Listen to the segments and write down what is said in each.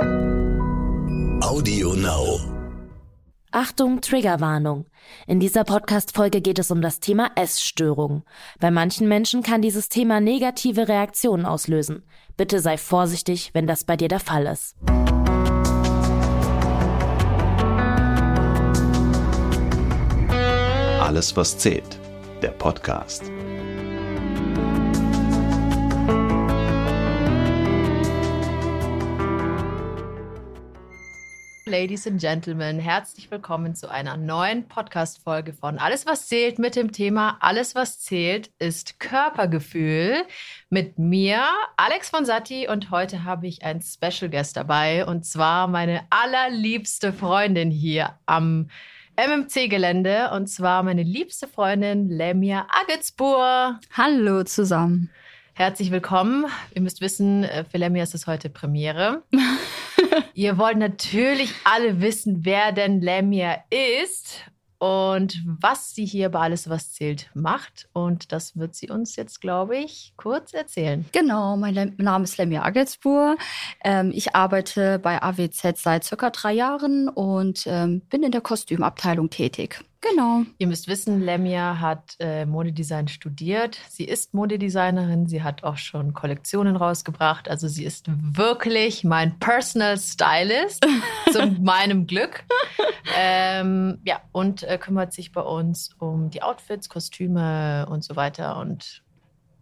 Audio Now. Achtung, Triggerwarnung. In dieser Podcast-Folge geht es um das Thema Essstörung. Bei manchen Menschen kann dieses Thema negative Reaktionen auslösen. Bitte sei vorsichtig, wenn das bei dir der Fall ist. Alles, was zählt. Der Podcast. Ladies and Gentlemen, herzlich willkommen zu einer neuen Podcast-Folge von Alles, was zählt mit dem Thema Alles, was zählt ist Körpergefühl mit mir, Alex von Satti. Und heute habe ich einen Special Guest dabei und zwar meine allerliebste Freundin hier am MMC-Gelände und zwar meine liebste Freundin Lemia Agetsbur. Hallo zusammen. Herzlich willkommen. Ihr müsst wissen, äh, für Lemia ist es heute Premiere. Ihr wollt natürlich alle wissen, wer denn Lemia ist und was sie hier bei Alles, was zählt, macht. Und das wird sie uns jetzt, glaube ich, kurz erzählen. Genau, mein Le Name ist Lemia Agelsburg. Ähm, ich arbeite bei AWZ seit circa drei Jahren und ähm, bin in der Kostümabteilung tätig. Genau. Ihr müsst wissen, Lemia hat äh, Modedesign studiert. Sie ist Modedesignerin. Sie hat auch schon Kollektionen rausgebracht. Also sie ist wirklich mein Personal Stylist zu meinem Glück. Ähm, ja, und äh, kümmert sich bei uns um die Outfits, Kostüme und so weiter und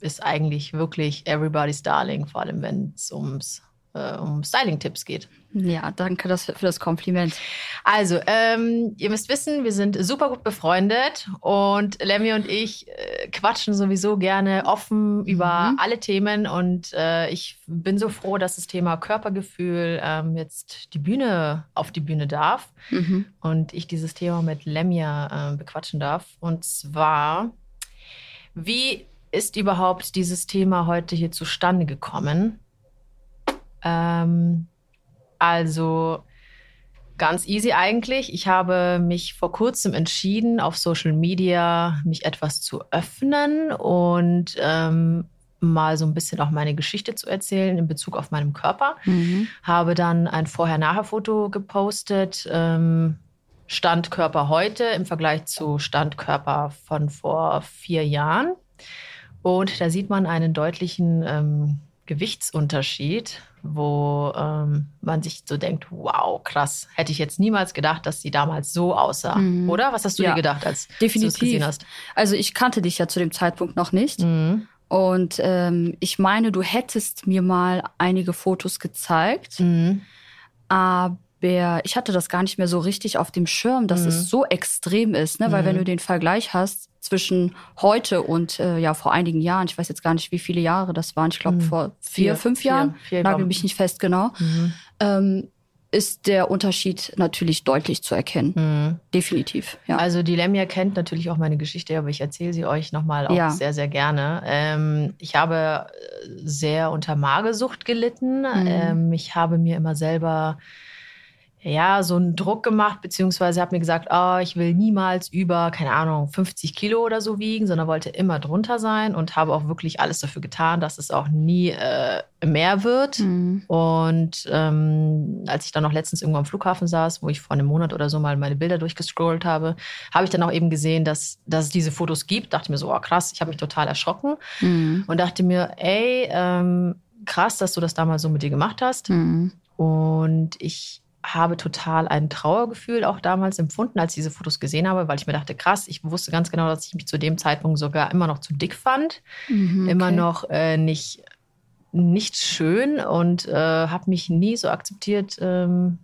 ist eigentlich wirklich everybody's darling, vor allem wenn es ums äh, um Styling-Tipps geht. Ja, danke das für das Kompliment. Also, ähm, ihr müsst wissen, wir sind super gut befreundet und Lemmy und ich äh, quatschen sowieso gerne offen über Mhm. alle Themen und äh, ich bin so froh, dass das Thema Körpergefühl ähm, jetzt die Bühne auf die Bühne darf Mhm. und ich dieses Thema mit Lemia äh, bequatschen darf. Und zwar, wie ist überhaupt dieses Thema heute hier zustande gekommen? Ähm, also ganz easy eigentlich. Ich habe mich vor kurzem entschieden, auf Social Media mich etwas zu öffnen und ähm, mal so ein bisschen auch meine Geschichte zu erzählen in Bezug auf meinen Körper Mhm. habe dann ein Vorher-Nachher-Foto gepostet. Ähm, Stand Körper heute im Vergleich zu Stand Körper von vor vier Jahren. Und da sieht man einen deutlichen ähm, Gewichtsunterschied, wo ähm, man sich so denkt, wow, krass, hätte ich jetzt niemals gedacht, dass sie damals so aussah. Mhm. Oder? Was hast du Ja, dir gedacht, als du es definitiv. gesehen hast? Also ich kannte dich ja zu dem Zeitpunkt noch nicht. Mhm. Und ähm, ich meine, du hättest mir mal einige Fotos gezeigt, Mhm. aber ich hatte das gar nicht mehr so richtig auf dem Schirm, dass Mhm. es so extrem ist, ne? Weil Mhm. wenn du den Vergleich hast zwischen heute und äh, ja vor einigen Jahren, ich weiß jetzt gar nicht, wie viele Jahre das waren, ich glaube Mhm. vor vier, Vier, fünf vier, Jahren, vier, nagel mich nicht fest genau, Mhm. ähm, ist der Unterschied natürlich deutlich zu erkennen. Mhm. Definitiv, ja. Also die Lemia kennt natürlich auch meine Geschichte, aber ich erzähle sie euch nochmal auch Ja. sehr, sehr gerne. Ähm, ich habe äh, sehr unter Magersucht gelitten. Mhm. Ähm, ich habe mir immer selber ja, so einen Druck gemacht, beziehungsweise habe mir gesagt, oh, ich will niemals über, keine Ahnung, 50 Kilo oder so wiegen, sondern wollte immer drunter sein und habe auch wirklich alles dafür getan, dass es auch nie äh, mehr wird. Mhm. Und ähm, als ich dann noch letztens irgendwo am Flughafen saß, wo ich vor einem Monat oder so mal meine Bilder durchgescrollt habe, habe ich dann auch eben gesehen, dass, dass es diese Fotos gibt. Dachte mir so, oh krass, ich habe mich total erschrocken Mhm. und dachte mir, ey, ähm, krass, dass du das damals so mit dir gemacht hast. Mhm. Und ich habe total ein Trauergefühl auch damals empfunden, als ich diese Fotos gesehen habe, weil ich mir dachte, krass, ich wusste ganz genau, dass ich mich zu dem Zeitpunkt sogar immer noch zu dick fand Mhm, immer okay. noch äh, nicht, nicht schön und äh, habe mich nie so akzeptiert, ähm,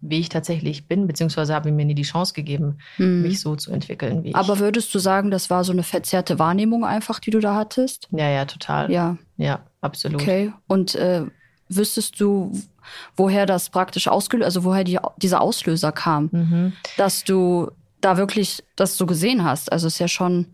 wie ich tatsächlich bin, beziehungsweise habe mir nie die Chance gegeben, Mhm. mich so zu entwickeln, wie ich. Aber würdest du sagen, das war so eine verzerrte Wahrnehmung einfach, die du da hattest? ja, ja, total. Ja, Ja, absolut. okay. Und äh, wüsstest du, woher das praktisch ausgelöst, also woher die, dieser Auslöser kam, Mhm. dass du da wirklich das so gesehen hast? Also ist ja schon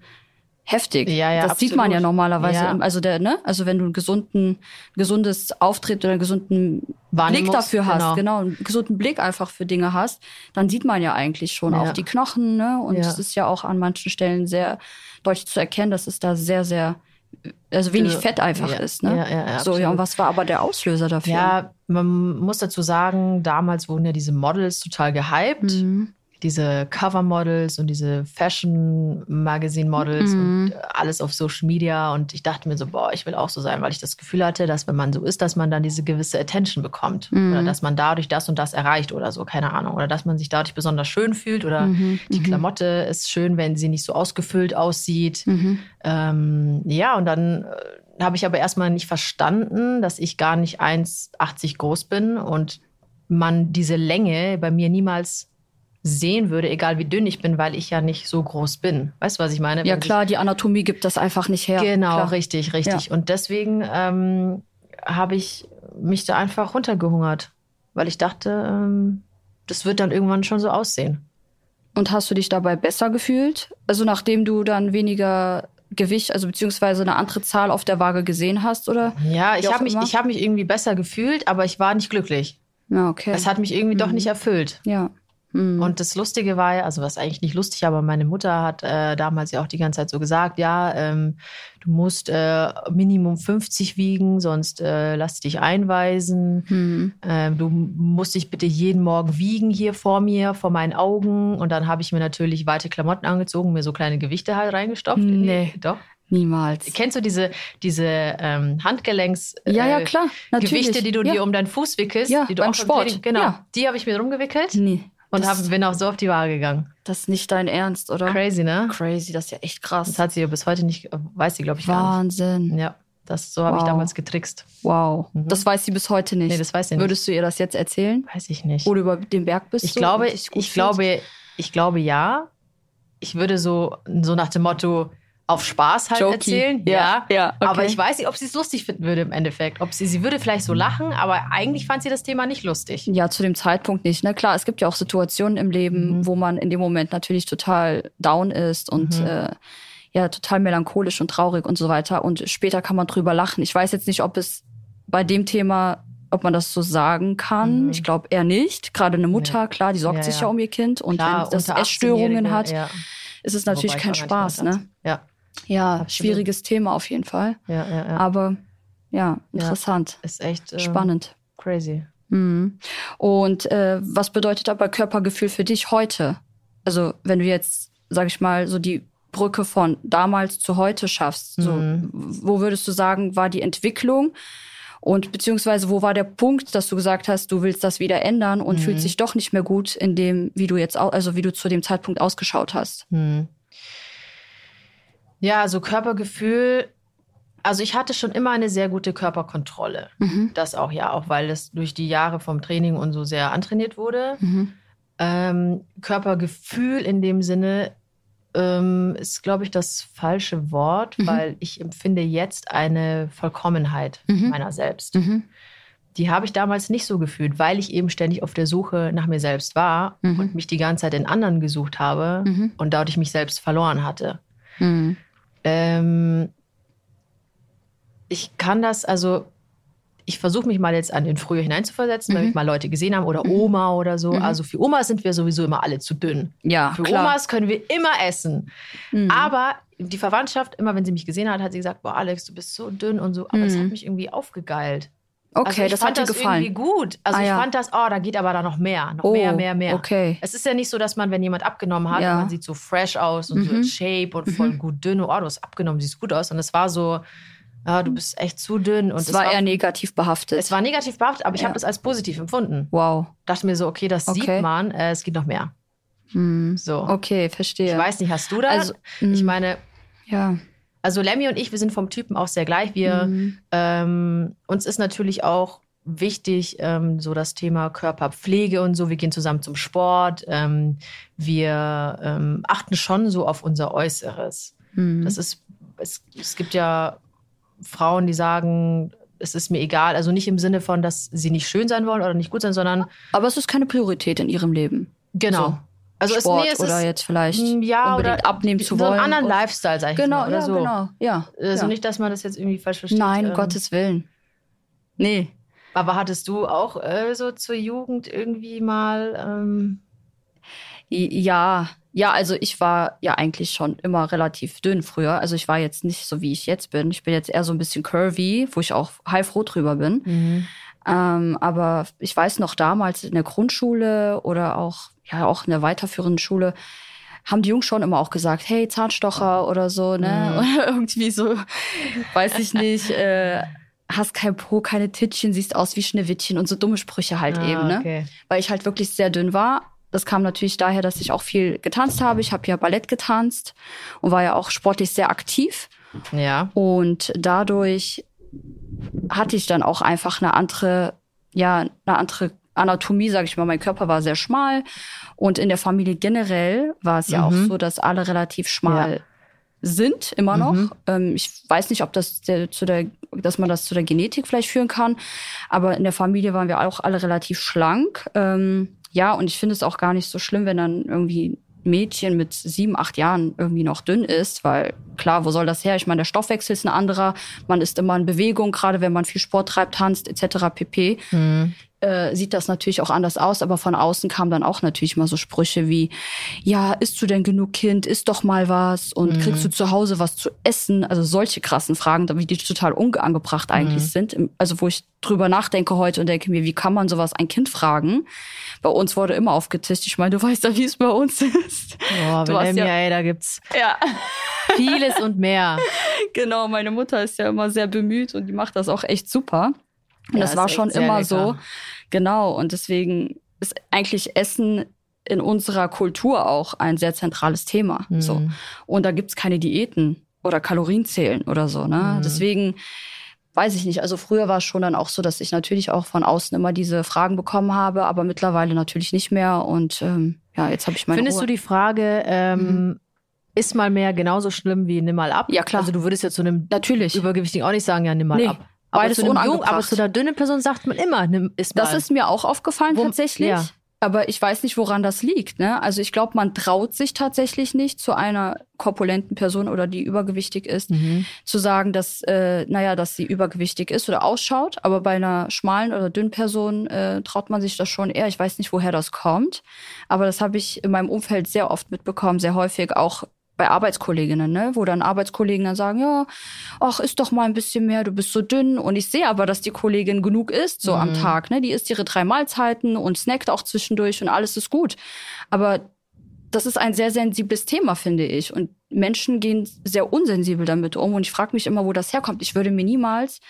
heftig. Ja, ja, das sieht man ja absolut. normalerweise. Ja. im- Also der, ne? Also wenn du einen gesunden, gesundes Auftritt oder einen gesunden Blick dafür hast, genau. genau, einen gesunden Blick einfach für Dinge hast, dann sieht man ja eigentlich schon Ja. auch die Knochen, ne? Und es ist ja auch an manchen Stellen sehr deutlich zu erkennen, dass es da sehr, sehr also wenig Ja. Fett einfach Ja. ist. Ne? Ja, ja, ja, so, ja, und was war aber der Auslöser dafür? Ja, man muss dazu sagen, damals wurden ja diese Models total gehypt. Mhm. Diese Cover-Models und diese Fashion-Magazine-Models Mhm. und alles auf Social Media. Und ich dachte mir so, boah, ich will auch so sein, weil ich das Gefühl hatte, dass wenn man so ist, dass man dann diese gewisse Attention bekommt. Mhm. Oder dass man dadurch das und das erreicht oder so, keine Ahnung. Oder dass man sich dadurch besonders schön fühlt. Oder Mhm, die mhm. Klamotte ist schön, wenn sie nicht so ausgefüllt aussieht. Mhm. Ähm, ja, und dann äh, habe ich aber erstmal nicht verstanden, dass ich gar nicht 1,80 groß bin und man diese Länge bei mir niemals sehen würde, egal wie dünn ich bin, weil ich ja nicht so groß bin. Weißt du, was ich meine? Ja Wenn klar, die Anatomie gibt das einfach nicht her. genau, klar. richtig, richtig. Und deswegen ähm, habe ich mich da einfach runtergehungert, weil ich dachte, ähm, das wird dann irgendwann schon so aussehen. Und hast du dich dabei besser gefühlt? Also nachdem du dann weniger Gewicht, also beziehungsweise eine andere Zahl auf der Waage gesehen hast, oder? Ja, ich habe mich, ich hab mich irgendwie besser gefühlt, aber ich war nicht glücklich. Ja, okay. Es hat mich irgendwie doch Mhm. nicht erfüllt. ja. Mhm. Und das Lustige war ja, also was eigentlich nicht lustig, aber meine Mutter hat äh, damals ja auch die ganze Zeit so gesagt, ja, ähm, du musst äh, Minimum 50 wiegen, sonst äh, lass dich einweisen. Mhm. Ähm, du musst dich bitte jeden Morgen wiegen hier vor mir, vor meinen Augen. Und dann habe ich mir natürlich weite Klamotten angezogen, mir so kleine Gewichte halt reingestopft. Nee. Doch. Niemals. Kennst du diese, diese ähm, Handgelenks... Ja, ja, äh, klar. Natürlich. Gewichte, die du ja. dir um deinen Fuß wickelst, Ja, die du beim auch Sport. Training, genau, Ja. die habe ich mir rumgewickelt Nee. Und das, hab, bin auch so auf die Waage gegangen. das ist nicht dein Ernst, oder? Crazy, ne? Crazy, das ist ja echt krass. Das hat sie ja bis heute nicht, weiß sie, glaube ich, gar Wahnsinn. Ja, das, so habe ich Wow. damals getrickst. Wow. Mhm. Das weiß sie bis heute nicht. Nee, das weiß sie nicht. Würdest du ihr das jetzt erzählen? Weiß ich nicht. Du über den Berg bist? ich so glaube, gut ich glaube, ich glaube ja. Ich würde so, so nach dem Motto auf Spaß halt Jokey. erzählen. Ja, ja, okay. Aber ich weiß nicht, ob sie es lustig finden würde im Endeffekt. Ob sie, sie würde vielleicht so lachen, aber eigentlich fand sie das Thema nicht lustig. Ja, zu dem Zeitpunkt nicht. Ne? Klar, es gibt ja auch Situationen im Leben, Mhm. wo man in dem Moment natürlich total down ist und Mhm. äh, ja, total melancholisch und traurig und so weiter. Und später kann man drüber lachen. Ich weiß jetzt nicht, ob es bei dem Thema, ob man das so sagen kann. Mhm. Ich glaube eher nicht. Gerade eine Mutter, klar, die sorgt Ja, sich ja. ja um ihr Kind. Und Klar, wenn das Essstörungen 18-Jährige, hat, Ja. ist es natürlich kein Spaß. Ne? Ja, Ja, Absolut. schwieriges Thema auf jeden Fall. ja, ja. ja. Aber ja, interessant. Ist echt äh, Spannend. crazy. Mhm. Und äh, was bedeutet aber Körpergefühl für dich heute? Also wenn du jetzt, sag ich mal, so die Brücke von damals zu heute schaffst, so, Mhm. wo würdest du sagen, war die Entwicklung? Und beziehungsweise wo war der Punkt, dass du gesagt hast, du willst das wieder ändern und Mhm. fühlst dich doch nicht mehr gut in dem, wie du jetzt, also wie du zu dem Zeitpunkt ausgeschaut hast? Hm. Ja, also Körpergefühl. Also ich hatte schon immer eine sehr gute Körperkontrolle. Mhm. Das auch, ja, auch weil das durch die Jahre vom Training und so sehr antrainiert wurde. Mhm. Ähm, Körpergefühl in dem Sinne ähm, ist, glaube ich, das falsche Wort, Mhm. weil ich empfinde jetzt eine Vollkommenheit Mhm. meiner selbst. Mhm. Die habe ich damals nicht so gefühlt, weil ich eben ständig auf der Suche nach mir selbst war Mhm. und mich die ganze Zeit in anderen gesucht habe Mhm. und dadurch mich selbst verloren hatte. Mhm. Ähm, ich kann das, also ich versuche mich mal jetzt an den Frühjahr hineinzuversetzen, wenn Mhm. mich mal Leute gesehen haben oder Oma oder so. Mhm. Also für Omas sind wir sowieso immer alle zu dünn. Ja, Für klar. Omas können wir immer essen. Mhm. Aber die Verwandtschaft, immer wenn sie mich gesehen hat, hat sie gesagt, boah Alex, du bist so dünn und so. Aber es Mhm. hat mich irgendwie aufgegeilt. Okay, also das fand hat dir das gefallen. irgendwie gut. Also Ah, ich ja. fand das, oh, da geht aber da noch mehr, noch Oh, mehr, mehr, mehr. okay. Es ist ja nicht so, dass man, wenn jemand abgenommen hat, Ja. man sieht so fresh aus und so Mhm. in Shape und voll Mhm. gut dünn. Oh, du hast abgenommen, siehst gut aus. Und es war so, ja, du bist echt zu dünn. Und es war eher negativ behaftet. es war negativ behaftet, aber ich Ja. habe das als positiv empfunden. wow. Dachte mir so, okay, das Okay. sieht man, äh, es geht noch mehr. Mhm. So. Okay, verstehe. Ich weiß nicht, hast du da? Also, ich mhm. meine, ja. Also Lemmy und ich, wir sind vom Typen auch sehr gleich. Wir, Mhm. ähm, uns ist natürlich auch wichtig, ähm, so das Thema Körperpflege und so. Wir gehen zusammen zum Sport. Ähm, wir ähm, achten schon so auf unser Äußeres. Mhm. Das ist, es, es gibt ja Frauen, die sagen, es ist mir egal. Also nicht im Sinne von, dass sie nicht schön sein wollen oder nicht gut sein, sondern Aber es ist keine Priorität in ihrem Leben. genau. So, also Sport es, nee, es oder ist, jetzt vielleicht ja, unbedingt oder abnehmen zu so wollen. einen anderen Lifestyle, sag ich Genau, mal, oder ja, so. genau. Ja. Also ja. nicht, dass man das jetzt irgendwie falsch versteht. Nein, ähm, Gottes Willen. Nee. Aber hattest du auch äh, so zur Jugend irgendwie mal ähm, Ja, Ja, also ich war ja eigentlich schon immer relativ dünn früher. Also ich war jetzt nicht so, wie ich jetzt bin. Ich bin jetzt eher so ein bisschen curvy, wo ich auch heilfroh drüber bin. Mhm. Ähm, aber ich weiß noch damals in der Grundschule oder auch, ja, auch in der weiterführenden Schule, haben die Jungs schon immer auch gesagt, hey, Zahnstocher oder so, ne? Mhm. Oder irgendwie so, weiß ich nicht, äh, hast kein Po, keine Tittchen, siehst aus wie Schneewittchen und so dumme Sprüche halt Ah, eben, ne? okay. Weil ich halt wirklich sehr dünn war. Das kam natürlich daher, dass ich auch viel getanzt habe. Ich habe ja Ballett getanzt und war ja auch sportlich sehr aktiv. Ja. Und dadurch hatte ich dann auch einfach eine andere, ja, eine andere Anatomie, sage ich mal. Mein Körper war sehr schmal. Und in der Familie generell war es ja auch Mhm. so, dass alle relativ schmal Ja. sind, immer noch. Mhm. Ähm, ich weiß nicht, ob das der, zu der, dass man das zu der Genetik vielleicht führen kann. Aber in der Familie waren wir auch alle relativ schlank. Ähm, ja, und ich finde es auch gar nicht so schlimm, wenn dann irgendwie ein Mädchen mit sieben, acht Jahren irgendwie noch dünn ist, weil klar, wo soll das her? Ich meine, der Stoffwechsel ist ein anderer, man ist immer in Bewegung, gerade wenn man viel Sport treibt, tanzt etc. pp. Mhm. Äh, sieht das natürlich auch anders aus, aber von außen kamen dann auch natürlich mal so Sprüche wie, ja, isst du denn genug Kind, isst doch mal was und Mhm. kriegst du zu Hause was zu essen? Also solche krassen Fragen, die total unangebracht eigentlich Mhm. sind. Also wo ich drüber nachdenke heute und denke mir, wie kann man sowas ein Kind fragen? Bei uns wurde immer aufgetischt. Ich meine, du weißt ja, wie es bei uns ist. Boah, Du hast ja- ey, da gibt's Ja, vieles und mehr. genau. Meine Mutter ist ja immer sehr bemüht und die macht das auch echt super. Und Ja, das war schon immer lecker. so. Genau. Und deswegen ist eigentlich Essen in unserer Kultur auch ein sehr zentrales Thema. Mhm. So. Und da gibt's keine Diäten oder Kalorienzählen oder so. Ne? Mhm. Deswegen weiß ich nicht. Also früher war es schon dann auch so, dass ich natürlich auch von außen immer diese Fragen bekommen habe, aber mittlerweile natürlich nicht mehr. Und ähm, ja, jetzt habe ich meine Findest Ruhe. du die Frage, ähm, ist mal mehr genauso schlimm wie nimm mal ab? Ja, klar. Also du würdest ja zu einem natürlich. Übergewichtigen auch nicht sagen, ja, nimm mal Nee, ab. Aber beides zu, einem Jung, aber zu einer dünnen Person sagt man immer, nimm ist mal. Das ist mir auch aufgefallen Wo- tatsächlich. ja. Aber ich weiß nicht, woran das liegt. Ne? Also ich glaube, man traut sich tatsächlich nicht zu einer korpulenten Person oder die übergewichtig ist, Mhm. zu sagen, dass, äh, naja, dass sie übergewichtig ist oder ausschaut. Aber bei einer schmalen oder dünnen Person äh, traut man sich das schon eher. Ich weiß nicht, woher das kommt. Aber das habe ich in meinem Umfeld sehr oft mitbekommen, sehr häufig auch bei Arbeitskolleginnen, ne? wo dann Arbeitskollegen dann sagen, ja, ach, isst doch mal ein bisschen mehr, du bist so dünn. Und ich sehe aber, dass die Kollegin genug isst, so am Mhm. Tag. Ne? Die isst ihre drei Mahlzeiten und snackt auch zwischendurch und alles ist gut. Aber das ist ein sehr sensibles Thema, finde ich. Und Menschen gehen sehr unsensibel damit um. Und ich frage mich immer, wo das herkommt. Ich würde mir niemals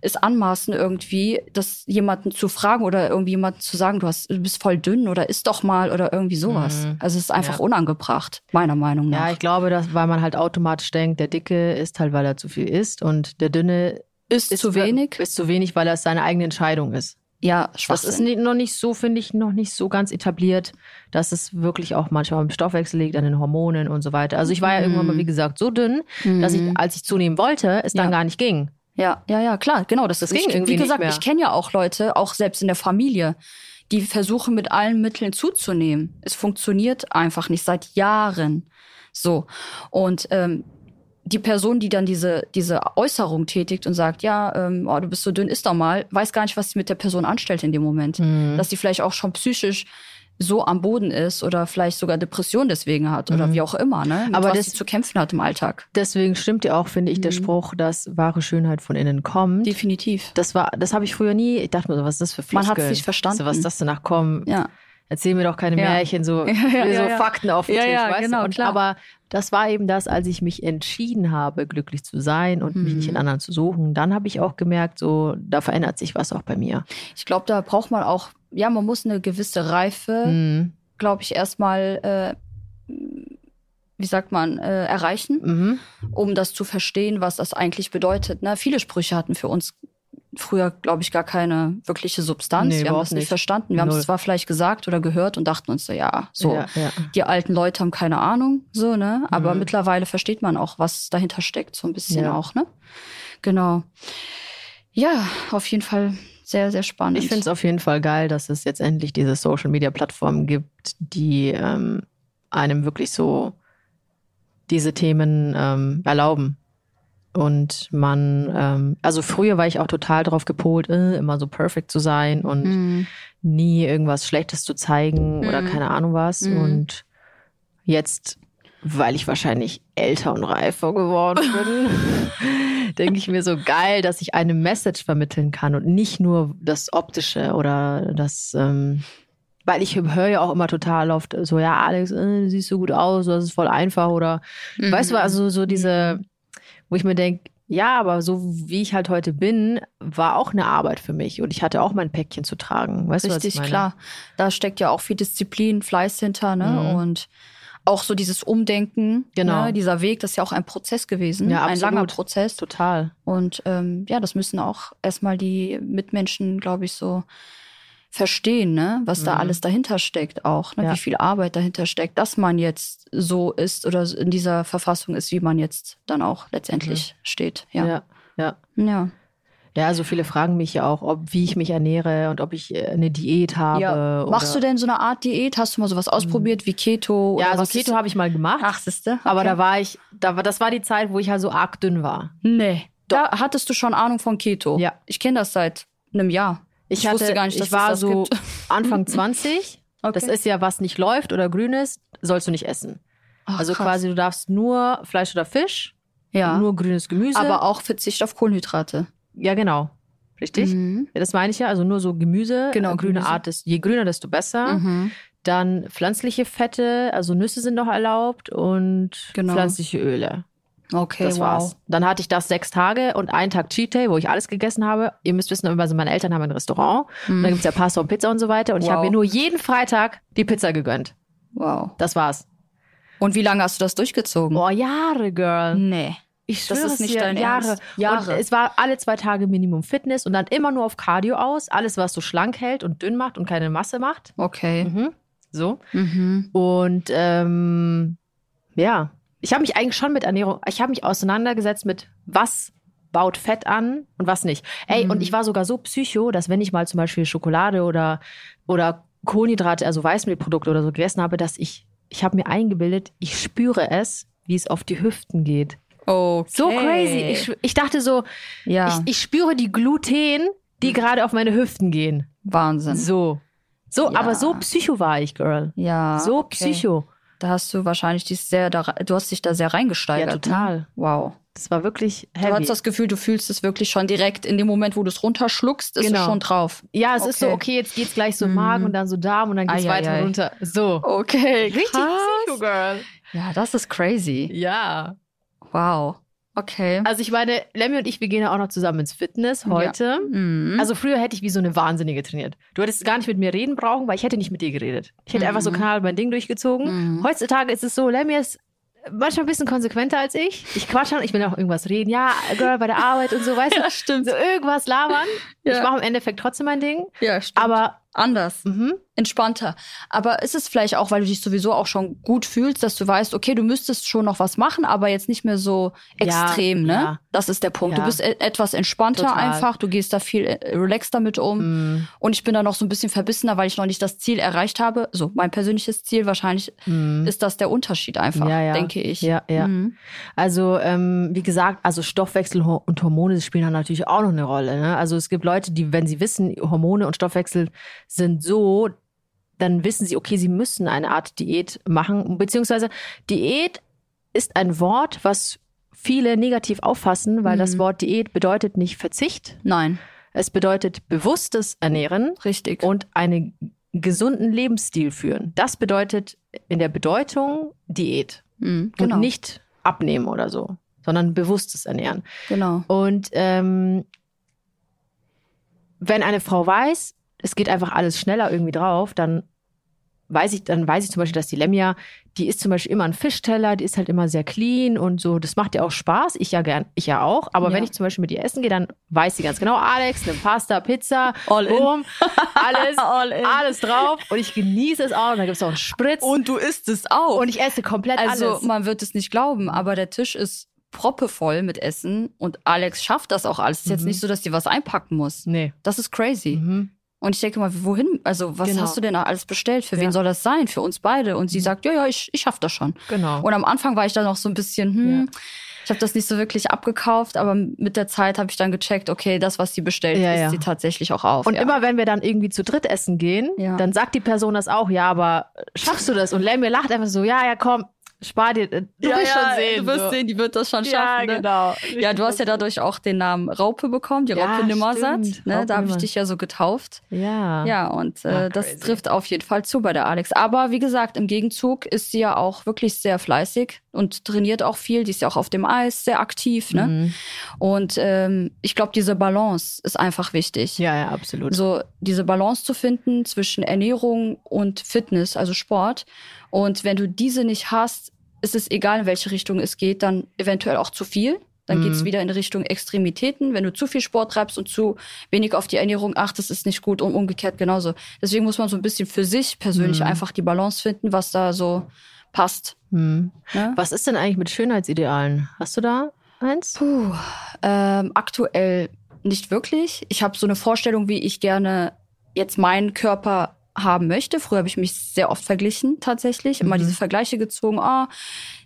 es anmaßen, irgendwie, das jemanden zu fragen oder irgendwie jemanden zu sagen, du, hast, du bist voll dünn oder isst doch mal oder irgendwie sowas. Mhm. Also es ist einfach Ja. unangebracht, meiner Meinung nach. Ja, ich glaube, dass, weil man halt automatisch denkt, der Dicke isst halt, weil er zu viel isst und der Dünne ist, zu wenig? Ist zu wenig, weil er es seine eigene Entscheidung ist. Ja, Das ist noch nicht so, finde ich, noch nicht so ganz etabliert, dass es wirklich auch manchmal am Stoffwechsel liegt, an den Hormonen und so weiter. Also ich war ja irgendwann mal, wie gesagt, so dünn, dass ich, Mhm. als ich zunehmen wollte, es dann Ja. gar nicht ging. Ja, ja, ja, klar, genau. Das, Das ist, ging ich, irgendwie Wie gesagt, ich kenne ja auch Leute, auch selbst in der Familie, die versuchen mit allen Mitteln zuzunehmen. Es funktioniert einfach nicht seit Jahren. So. Und ähm, die Person, die dann diese, diese Äußerung tätigt und sagt, ja, ähm, oh, du bist so dünn, isst doch mal, weiß gar nicht, was sie mit der Person anstellt in dem Moment. Mhm. Dass sie vielleicht auch schon psychisch so am Boden ist oder vielleicht sogar Depression deswegen hat oder Mhm. wie auch immer, ne? Mit Aber was das- sie zu kämpfen hat im Alltag. Deswegen stimmt ja auch, finde ich, der Mhm. Spruch, dass wahre Schönheit von innen kommt. Definitiv. Das war, das habe ich früher nie. Ich dachte mir so, was ist das für Man Floskeln? hat's nicht verstanden. So, was ist das denn nach kommen? Ja. Erzähl mir doch keine Ja. Märchen, so, Ja, so. Fakten auf den Ja, Tisch, ja, genau? Und, klar. Aber das war eben das, als ich mich entschieden habe, glücklich zu sein und mich Mhm. nicht in anderen zu suchen. Dann habe ich auch gemerkt, so, da verändert sich was auch bei mir. Ich glaube, da braucht man auch, ja, man muss eine gewisse Reife, Mhm. glaube ich, erstmal, äh, wie sagt man, äh, erreichen, Mhm. um das zu verstehen, was das eigentlich bedeutet. Ne? Viele Sprüche hatten für uns früher, glaube ich, gar keine wirkliche Substanz. Nee, Wir haben das nicht nicht. verstanden. Wir haben es zwar vielleicht gesagt oder gehört und dachten uns so, ja, so, Ja, ja. die alten Leute haben keine Ahnung, so, ne? Aber Mhm. mittlerweile versteht man auch, was dahinter steckt, so ein bisschen Ja. auch, ne? Genau. Ja, auf jeden Fall sehr, sehr spannend. Ich finde es auf jeden Fall geil, dass es jetzt endlich diese Social-Media-Plattformen gibt, die ähm, einem wirklich so diese Themen ähm, erlauben. Und man, ähm, also früher war ich auch total drauf gepolt, äh, immer so perfekt zu sein und Mhm. nie irgendwas Schlechtes zu zeigen oder Mhm. keine Ahnung was. Mhm. Und jetzt, weil ich wahrscheinlich älter und reifer geworden bin, denke ich mir so geil, dass ich eine Message vermitteln kann und nicht nur das Optische oder das, ähm, weil ich höre ja auch immer total oft so, ja, Alex, äh, du siehst so gut aus, das ist voll einfach oder, Mhm. weißt du, also so diese, wo ich mir denke, ja, aber so wie ich halt heute bin, war auch eine Arbeit für mich und ich hatte auch mein Päckchen zu tragen. Weißt du, was ich Richtig, meine? klar. Da steckt ja auch viel Disziplin, Fleiß hinter, ne? Mhm. Und auch so dieses Umdenken, Genau. ne? dieser Weg, das ist ja auch ein Prozess gewesen, Ja, ein langer Prozess. Total. Und ähm, ja, das müssen auch erstmal die Mitmenschen, glaube ich, so verstehen, ne? was da Mhm. alles dahinter steckt auch, ne? Ja. wie viel Arbeit dahinter steckt, dass man jetzt so ist oder in dieser Verfassung ist, wie man jetzt dann auch letztendlich steht. Ja. Ja. ja. Ja. Ja, also viele fragen mich ja auch, ob wie ich mich ernähre und ob ich äh, eine Diät habe. ja. Machst du denn so eine Art Diät? Hast du mal sowas ausprobiert wie Keto? Ja, also Keto habe ich mal gemacht. Ach, siehste. Aber Okay. da war ich, da war, das war die Zeit, wo ich halt so arg dünn war. Nee. Da hattest du schon Ahnung von Keto. Ja. Ich kenne das seit einem Jahr. Ich, Ich hatte, wusste gar nicht, dass ich war das so gibt. Anfang 20. Okay. Das ist ja, was nicht läuft oder grün ist, sollst du nicht essen. Ach, also krass. quasi, du darfst nur Fleisch oder Fisch, ja. nur grünes Gemüse. aber auch Verzicht auf Kohlenhydrate. Ja, genau. Richtig? Mhm. Ja, das meine ich ja. Also nur so Gemüse. Genau, äh, grüne Gemüse. Art ist, je grüner, desto besser. Mhm. Dann pflanzliche Fette, also Nüsse sind noch erlaubt und Genau. pflanzliche Öle. Okay, Das wow. war's. Dann hatte ich das sechs Tage und einen Tag Cheat Day, wo ich alles gegessen habe. Ihr müsst wissen, also meine Eltern haben ein Restaurant. Und da gibt's ja Pasta und Pizza und so weiter. Und ich Wow. habe mir nur jeden Freitag die Pizza gegönnt. Wow. Das war's. Und wie lange hast du das durchgezogen? Boah, Jahre, Girl. Nee. Ich Das schwöre ist nicht dir, dein Jahre. Ernst. Jahre. Und es war alle zwei Tage Minimum Fitness und dann immer nur auf Cardio aus. Alles, was so schlank hält und dünn macht und keine Masse macht. Okay. Mhm. So. Mhm. Und ähm, ja, ich habe mich eigentlich schon mit Ernährung, ich habe mich auseinandergesetzt mit, was baut Fett an und was nicht. Ey, Mhm. und ich war sogar so psycho, dass wenn ich mal zum Beispiel Schokolade oder, oder Kohlenhydrate, also Weißmehlprodukte oder so gegessen habe, dass ich, ich habe mir eingebildet, ich spüre es, wie es auf die Hüften geht. Okay. So crazy. Ich, ich dachte so, ja, ich, ich spüre die Gluten, die gerade auf meine Hüften gehen. Wahnsinn. So. So, Ja. aber so psycho war ich, Girl. Ja. so okay. psycho. Da hast du wahrscheinlich dich sehr, da, du hast dich da sehr reingesteigert. Ja, total. Ne? Wow. Das war wirklich Du heavy. hast das Gefühl, du fühlst es wirklich schon direkt in dem Moment, wo du es runterschluckst, ist Genau. es schon drauf. ja, es ist so, Okay. okay, jetzt geht's gleich so Mhm. Magen und dann so Darm und dann geht's Ei, ei, weiter ei. runter. So. Okay, Richtig psycho, Girl. Ja, das ist crazy. Ja. Wow. Okay. Also ich meine, Lemmy und ich, wir gehen ja auch noch zusammen ins Fitness heute. Mhm. Also früher hätte ich wie so eine Wahnsinnige trainiert. Du hättest gar nicht mit mir reden brauchen, weil ich hätte nicht mit dir geredet. Ich hätte Mhm. einfach so Kanal mein Ding durchgezogen. Mhm. Heutzutage ist es so, Lemmy ist manchmal ein bisschen konsequenter als ich. Ich quatsch dann, ich will auch irgendwas reden. Ja, Girl, bei der Arbeit und so, weißt du? stimmt. So irgendwas labern. Ja. Ich mache im Endeffekt trotzdem mein Ding. Ja, stimmt. Aber, anders. mhm. entspannter. Aber ist es vielleicht auch, weil du dich sowieso auch schon gut fühlst, dass du weißt, okay, du müsstest schon noch was machen, aber jetzt nicht mehr so Ja, extrem, ne? ja. Das ist der Punkt. Ja. Du bist e etwas entspannter Total. einfach, du gehst da viel äh, relaxter mit um. Mhm. Und ich bin da noch so ein bisschen verbissener, weil ich noch nicht das Ziel erreicht habe. So, mein persönliches Ziel, wahrscheinlich Mhm. ist das der Unterschied einfach, Ja, ja. denke ich. Ja, ja. Mhm. Also, ähm, wie gesagt, also Stoffwechsel und Hormone spielen da natürlich auch noch eine Rolle. Ne? Also es gibt Leute, die, wenn sie wissen, Hormone und Stoffwechsel sind so, dann wissen sie, okay, sie müssen eine Art Diät machen. Beziehungsweise Diät ist ein Wort, was viele negativ auffassen, weil Mhm. das Wort Diät bedeutet nicht Verzicht. Nein, Es bedeutet bewusstes Ernähren richtig. und einen gesunden Lebensstil führen. Das bedeutet in der Bedeutung Diät Mhm, genau. und nicht abnehmen oder so, sondern bewusstes Ernähren. genau. Und ähm, wenn eine Frau weiß, es geht einfach alles schneller irgendwie drauf, dann weiß ich, dann weiß ich zum Beispiel, dass die Lemja, die ist zum Beispiel immer ein Fischteller, die ist halt immer sehr clean und so. Das macht ihr auch Spaß. Ich ja gern, ich ja auch. Aber Ja. wenn ich zum Beispiel mit ihr essen gehe, dann weiß sie ganz genau, Alex, nimm Pasta, Pizza, All in. boom, alles, All in. alles drauf. Und ich genieße es auch. Und dann gibt es auch einen Spritz. du isst es auch. und ich esse komplett Also alles. man wird es nicht glauben, aber der Tisch ist proppevoll mit Essen und Alex schafft das auch alles. Es ist jetzt Mhm. nicht so, dass die was einpacken muss. Nee. Das ist crazy. Mhm. Und ich denke mal, wohin? Also was Genau. hast du denn alles bestellt? Für Ja. wen soll das sein? Für uns beide? Und sie sagt, ja, ja, ich, ich schaff das schon. Genau. Und am Anfang war ich da noch so ein bisschen, hm, Ich habe das nicht so wirklich abgekauft, aber mit der Zeit habe ich dann gecheckt, okay, das, was sie bestellt, Ja, isst ja. sie tatsächlich auch auf. Und ja. immer wenn wir dann irgendwie zu dritt essen gehen, Ja. dann sagt die Person das auch, ja, aber schaffst du das? Und Lemmy lacht einfach so, ja, ja, komm, spar dir, äh, du wirst schon sehen. Du wirst so. sehen, die wird das schon Ja, schaffen. ne? genau. Ja, du hast ja dadurch auch den Namen Raupe bekommen, die Ja, Raupe Nimmersatt. Ne? Raupe Da habe ich dich ja so getauft. Ja. Ja, und äh, Ah, das crazy. trifft auf jeden Fall zu bei der Alex. Aber wie gesagt, im Gegenzug ist sie ja auch wirklich sehr fleißig und trainiert auch viel. Die ist ja auch auf dem Eis sehr aktiv. Ne? Mhm. Und ähm, ich glaube, diese Balance ist einfach wichtig. Ja, ja, absolut. So diese Balance zu finden zwischen Ernährung und Fitness, also Sport. Und wenn du diese nicht hast, ist es egal, in welche Richtung es geht, dann eventuell auch zu viel. Dann Mhm. geht's wieder in Richtung Extremitäten. Wenn du zu viel Sport treibst und zu wenig auf die Ernährung achtest, ist nicht gut und umgekehrt genauso. Deswegen muss man so ein bisschen für sich persönlich Mhm. einfach die Balance finden, was da so passt. Mhm. Ne? Was ist denn eigentlich mit Schönheitsidealen? Hast du da eins? Puh, ähm, aktuell nicht wirklich. Ich habe so eine Vorstellung, wie ich gerne jetzt meinen Körper haben möchte. Früher habe ich mich sehr oft verglichen, tatsächlich. Immer Mhm. diese Vergleiche gezogen. Ah,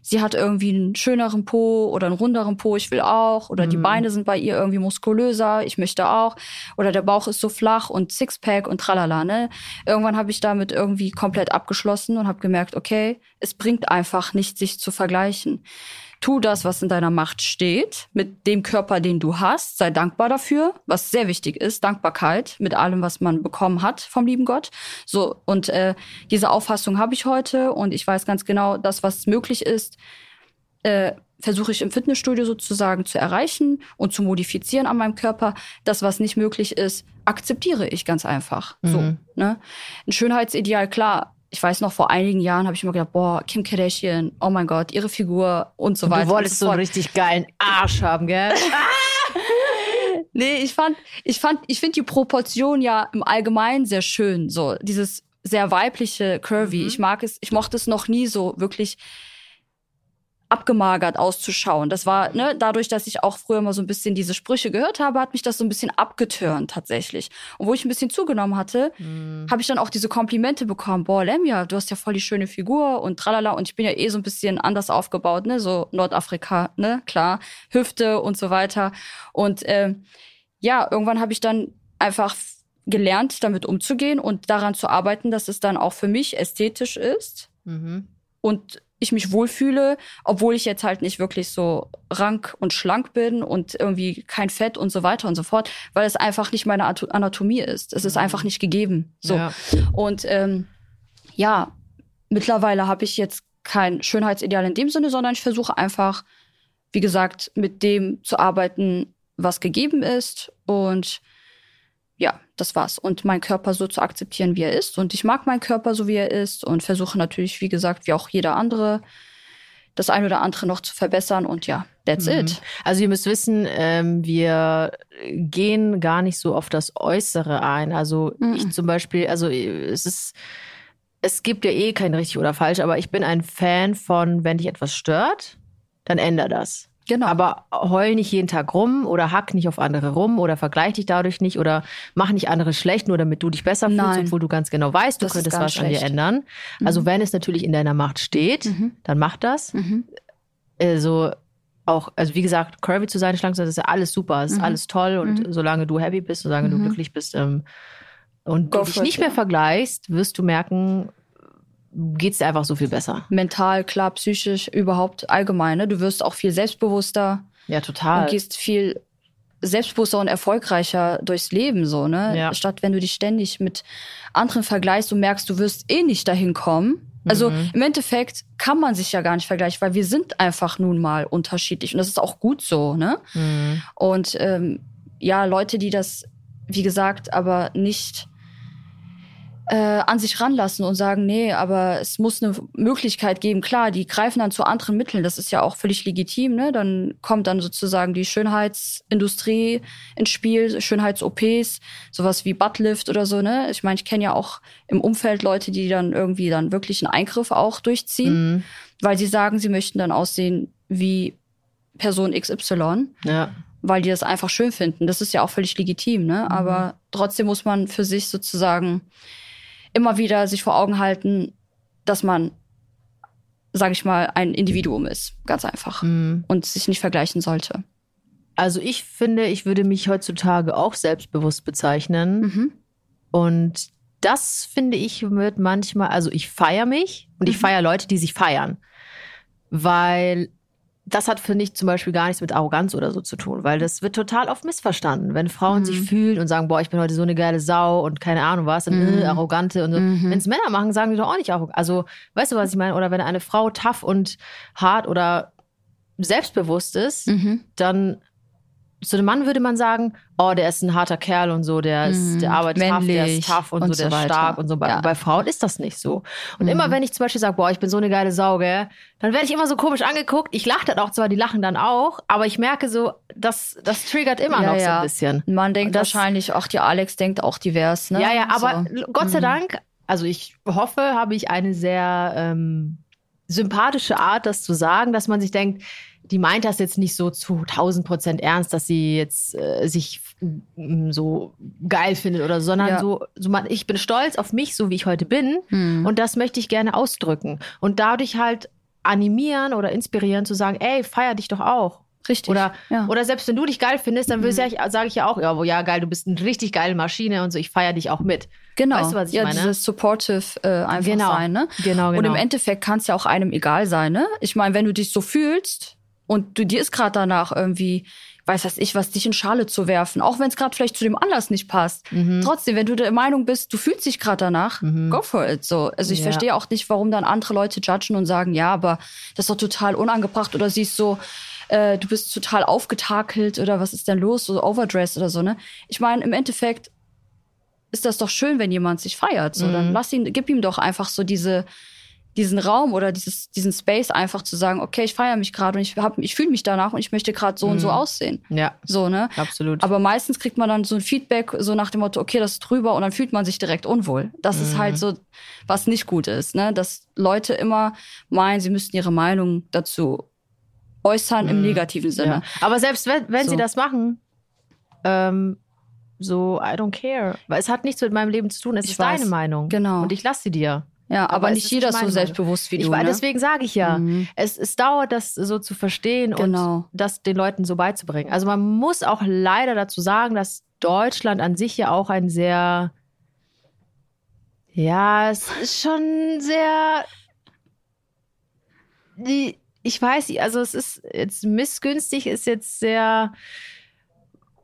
sie hat irgendwie einen schöneren Po oder einen runderen Po, ich will auch. Oder die Mhm. Beine sind bei ihr irgendwie muskulöser, ich möchte auch. Oder der Bauch ist so flach und Sixpack und tralala. Ne? Irgendwann habe ich damit irgendwie komplett abgeschlossen und habe gemerkt, okay, es bringt einfach nicht, sich zu vergleichen. Tu das, was in deiner Macht steht, mit dem Körper, den du hast. Sei dankbar dafür, was sehr wichtig ist. Dankbarkeit mit allem, was man bekommen hat vom lieben Gott. So, und äh, diese Auffassung habe ich heute und ich weiß ganz genau, das, was möglich ist, äh, versuche ich im Fitnessstudio sozusagen zu erreichen und zu modifizieren an meinem Körper. Das, was nicht möglich ist, akzeptiere ich ganz einfach. So, Mhm. ne? Ein Schönheitsideal, klar. Ich weiß noch, vor einigen Jahren habe ich mir gedacht, boah, Kim Kardashian, oh mein Gott, ihre Figur und so Und weiter. du wolltest so so einen richtig geilen Arsch haben, gell? Nee, ich fand, ich fand, ich finde die Proportion ja im Allgemeinen sehr schön. So dieses sehr weibliche Curvy. Mhm. Ich mag es, ich mochte es noch nie so wirklich abgemagert auszuschauen. Das war, ne, dadurch, dass ich auch früher mal so ein bisschen diese Sprüche gehört habe, hat mich das so ein bisschen abgeturnt tatsächlich. Und wo ich ein bisschen zugenommen hatte, Mhm. habe ich dann auch diese Komplimente bekommen. Boah, Lemja, du hast ja voll die schöne Figur und tralala. Und ich bin ja eh so ein bisschen anders aufgebaut, ne, so Nordafrika, ne, klar, Hüfte und so weiter. Und ähm, ja, irgendwann habe ich dann einfach gelernt, damit umzugehen und daran zu arbeiten, dass es dann auch für mich ästhetisch ist Mhm. und ich mich wohlfühle, obwohl ich jetzt halt nicht wirklich so rank und schlank bin und irgendwie kein Fett und so weiter und so fort, weil es einfach nicht meine Ato- Anatomie ist. Es ist einfach nicht gegeben. So. Ja. Und ähm, ja, mittlerweile habe ich jetzt kein Schönheitsideal in dem Sinne, sondern ich versuche einfach, wie gesagt, mit dem zu arbeiten, was gegeben ist. Und ja, das war's. Und meinen Körper so zu akzeptieren, wie er ist. Und ich mag meinen Körper so, wie er ist. Und versuche natürlich, wie gesagt, wie auch jeder andere, das ein oder andere noch zu verbessern. Und ja, that's Mhm. it. Also ihr müsst wissen, ähm, wir gehen gar nicht so auf das Äußere ein. Also Mhm. ich zum Beispiel, also es ist, es gibt ja eh kein richtig oder falsch, aber ich bin ein Fan von, wenn dich etwas stört, dann änder das. Genau. Aber heul nicht jeden Tag rum oder hack nicht auf andere rum oder vergleich dich dadurch nicht oder mach nicht andere schlecht, nur damit du dich besser fühlst, Nein. obwohl du ganz genau weißt, du Das könntest was an dir schlecht. ändern. Also wenn es natürlich in deiner Macht steht, Mhm. dann mach das. Mhm. Also auch, also wie gesagt, curvy zu sein, schlank zu sein, das ist ja alles super, das ist Mhm. alles toll und Mhm. solange du happy bist, solange du Mhm. glücklich bist ähm, und Go du dich for it, nicht mehr ja. vergleichst, wirst du merken, geht's dir einfach so viel besser. Mental, klar, psychisch, überhaupt allgemein. Ne? Du wirst auch viel selbstbewusster. Ja, total. und gehst viel selbstbewusster und erfolgreicher durchs Leben so, ne? Ja. Statt wenn du dich ständig mit anderen vergleichst und merkst, du wirst eh nicht dahin kommen. Also Mhm. im Endeffekt kann man sich ja gar nicht vergleichen, weil wir sind einfach nun mal unterschiedlich und das ist auch gut so, ne? Mhm. Und ähm, ja, Leute, die das, wie gesagt, aber nicht äh, an sich ranlassen und sagen, nee, aber es muss eine Möglichkeit geben. Klar, die greifen dann zu anderen Mitteln. Das ist ja auch völlig legitim. Ne? Dann kommt dann sozusagen die Schönheitsindustrie ins Spiel, Schönheits-OPs, sowas wie Buttlift oder so. Ne? Ich meine, ich kenne ja auch im Umfeld Leute, die dann irgendwie dann wirklich einen Eingriff auch durchziehen, Mhm. weil sie sagen, sie möchten dann aussehen wie Person XY Ja. weil die das einfach schön finden. Das ist ja auch völlig legitim, ne? Aber trotzdem muss man für sich sozusagen immer wieder sich vor Augen halten, dass man sage ich mal, ein Individuum ist. Ganz einfach. Mhm. Und sich nicht vergleichen sollte. Also ich finde, ich würde mich heutzutage auch selbstbewusst bezeichnen. Mhm. Und das finde ich wird manchmal, also ich feiere mich und ich Mhm. feiere Leute, die sich feiern. Weil das hat, finde ich, zum Beispiel gar nichts mit Arroganz oder so zu tun, weil das wird total oft missverstanden. Wenn Frauen Mhm. sich fühlen und sagen, boah, ich bin heute so eine geile Sau und keine Ahnung was, dann Mhm. äh, arrogante und so. Mhm. Wenn es Männer machen, sagen die doch auch nicht arrogant. Also, weißt du, was ich meine? Oder wenn eine Frau tough und hart oder selbstbewusst ist, Mhm. dann zu einem Mann würde man sagen, oh, der ist ein harter Kerl und so, der ist, Mhm. der arbeitet tough, der ist tough und, und so, der so ist stark und so. Bei, Ja. bei Frauen ist das nicht so. Und Mhm. immer wenn ich zum Beispiel sage, boah, ich bin so eine geile Sau, gell, dann werde ich immer so komisch angeguckt. Ich lache dann auch zwar, die lachen dann auch, aber ich merke so, das, das triggert immer Ja, noch so ja. ein bisschen. Man denkt das- wahrscheinlich, auch die Alex denkt auch divers, ne? Ja, ja, aber So. Gott sei Mhm. Dank, also ich hoffe, habe ich eine sehr ähm, sympathische Art, das zu sagen, dass man sich denkt, die meint das jetzt nicht so zu 1000 Prozent ernst, dass sie jetzt äh, sich mm, so geil findet oder so, sondern Ja. so, so man, ich bin stolz auf mich, so wie ich heute bin Mhm. und das möchte ich gerne ausdrücken und dadurch halt animieren oder inspirieren zu sagen, ey, feier dich doch auch. Richtig. Oder, ja. oder selbst wenn du dich geil findest, dann Mhm. sage ich, ja auch, ja, wo, ja, geil, du bist eine richtig geile Maschine und so, ich feiere dich auch mit. genau. weißt du, was ich ja, meine? dieses supportive äh, einfach Genau. sein, ne? Genau, genau. Und im Endeffekt kann es ja auch einem egal sein, ne? Ich meine, wenn du dich so fühlst und du dir ist gerade danach irgendwie, weiß was ich, was dich in Schale zu werfen, auch wenn es gerade vielleicht zu dem Anlass nicht passt. Mhm. Trotzdem, wenn du der Meinung bist, du fühlst dich gerade danach, Mhm. go for it. So, also ich Ja. verstehe auch nicht, warum dann andere Leute judgen und sagen, ja, aber das ist doch total unangebracht oder siehst so, äh, du bist total aufgetakelt oder was ist denn los, so overdressed oder so, ne? Ich meine, im Endeffekt ist das doch schön, wenn jemand sich feiert. So, dann Mhm. lass ihn, gib ihm doch einfach so diese, diesen Raum oder dieses, diesen Space einfach zu sagen, okay, ich feiere mich gerade und ich hab, ich fühle mich danach und ich möchte gerade so und so Mhm. aussehen. Ja, So, ne? absolut. Aber meistens kriegt man dann so ein Feedback, so nach dem Motto, okay, das ist drüber und dann fühlt man sich direkt unwohl. Das ist Mhm. halt so, was nicht gut ist, ne? Dass Leute immer meinen, sie müssten ihre Meinung dazu äußern im Mhm. negativen Sinne. ja. Aber selbst wenn, wenn So. sie das machen, ähm, so, I don't care. Weil es hat nichts mit meinem Leben zu tun. Es Ich ist weiß. deine Meinung. Genau. Und ich lasse sie dir. Ja, aber, Aber nicht jeder ist so selbstbewusst wie Ich, du. war- ne? Deswegen sage ich ja, Mhm. es, es dauert, das so zu verstehen Genau. und das den Leuten so beizubringen. Also man muss auch leider dazu sagen, dass Deutschland an sich ja auch ein sehr, ja, es ist schon sehr, die, ich weiß nicht, also es ist jetzt missgünstig, ist jetzt sehr,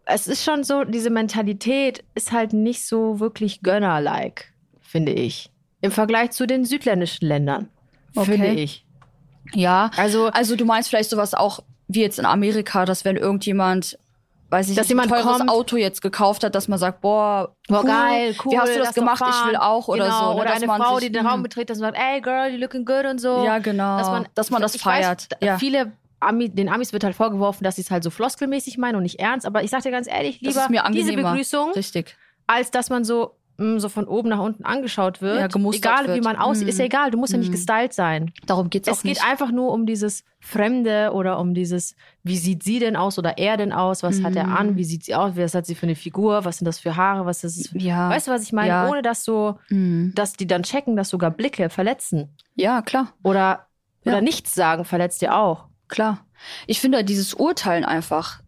es ist schon so, diese Mentalität ist halt nicht so wirklich gönnerlike, finde ich. Im Vergleich zu den südländischen Ländern, Okay. finde ich. Ja, Also, also du meinst vielleicht sowas auch wie jetzt in Amerika, dass wenn irgendjemand, weiß ich Dass nicht, jemand ein teures kommt- Auto jetzt gekauft hat, dass man sagt, boah, Boah, cool, geil, cool. wie hast du das gemacht? Ich will auch oder genau. so. Ne? Oder dass eine man Frau, sich, die den Raum betritt, dass man sagt, ey Girl, you looking good und so. Ja, genau. Dass man, das ich feiert. Weiß, ja. Viele Ami, den Amis wird halt vorgeworfen, dass sie es halt so floskelmäßig meinen und nicht ernst. Aber ich sag dir ganz ehrlich, Das lieber diese. Begrüßung, Richtig. als dass man so, mh, so von oben nach unten angeschaut wird. Ja, gemustert egal wie man aussieht, Mhm. ist ja egal. Du musst ja nicht Mhm. gestylt sein. Darum geht's Es auch geht nicht. einfach nur um dieses Fremde oder um dieses, wie sieht sie denn aus oder er denn aus? Was hat er Mhm. an? Wie sieht sie aus? Was hat sie für eine Figur? Was sind das für Haare? Was ist das für ja. Weißt du, was ich meine? Ja. Ohne dass so, Mhm. dass die dann checken, dass sogar Blicke verletzen. ja, klar. Oder, Ja. oder nichts sagen verletzt ja auch. Klar. Ich finde dieses Urteilen einfach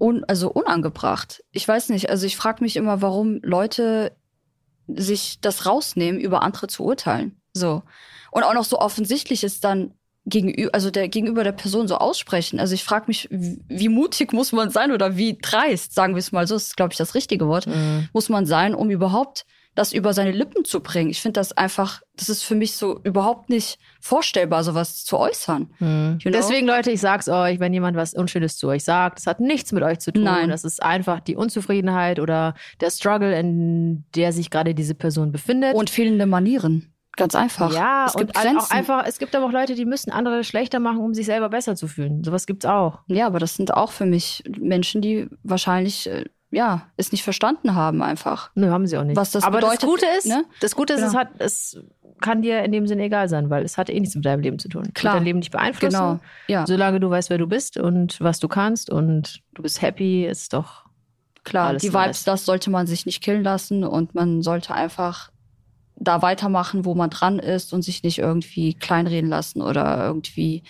un, also unangebracht. Ich weiß nicht, also ich frage mich immer, warum Leute sich das rausnehmen, über andere zu urteilen. So. Und auch noch so offensichtlich ist dann gegenüber, also der gegenüber der Person so aussprechen. Also ich frage mich, wie, wie mutig muss man sein oder wie dreist, sagen wir es mal so, ist glaube ich das richtige Wort, muss man sein, um überhaupt das über seine Lippen zu bringen. Ich finde das einfach, das ist für mich so überhaupt nicht vorstellbar, sowas zu äußern. You know? Deswegen, Leute, ich sag's euch, wenn jemand was Unschönes zu euch sagt, das hat nichts mit euch zu tun. Nein. Das ist einfach die Unzufriedenheit oder der Struggle, in der sich gerade diese Person befindet. Und fehlende Manieren. Ganz einfach. ja, es gibt und auch einfach, es gibt aber auch Leute, die müssen andere schlechter machen, um sich selber besser zu fühlen. Sowas gibt's auch. Ja, aber das sind auch für mich Menschen, die wahrscheinlich, äh, ja, es nicht verstanden haben einfach. Nö, haben sie auch nicht. Was das aber bedeutet, das Gute ist, ne? das Gute ist, es Genau. hat, es kann dir in dem Sinne egal sein, weil es hat eh nichts mit deinem Leben zu tun. Es Klar. Wird dein Leben nicht beeinflussen. Genau. Ja, Solange du weißt, wer du bist und was du kannst und du bist happy, ist doch klar. alles Die nice. Vibes, das sollte man sich nicht killen lassen und man sollte einfach da weitermachen, wo man dran ist und sich nicht irgendwie kleinreden lassen oder irgendwie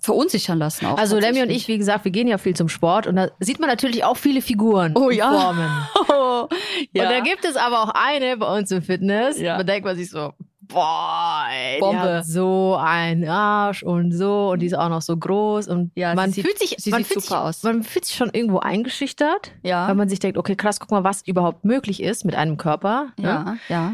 verunsichern lassen. Auch Also Lemmy und ich, wie gesagt, wir gehen ja viel zum Sport und da sieht man natürlich auch viele Figuren Oh und ja. Formen. Oh, ja. Und da gibt es aber auch eine bei uns im Fitness, Ja. da denkt man sich so, boah, ey, Bombe. so einen Arsch und so und die ist auch noch so groß und Ja, man sie sieht- fühlt sich, sie man sieht fühlt super sich, aus. Man fühlt sich schon irgendwo eingeschüchtert, ja. weil man sich denkt, okay, krass, guck mal, was überhaupt möglich ist mit einem Körper. ne? ja, ja,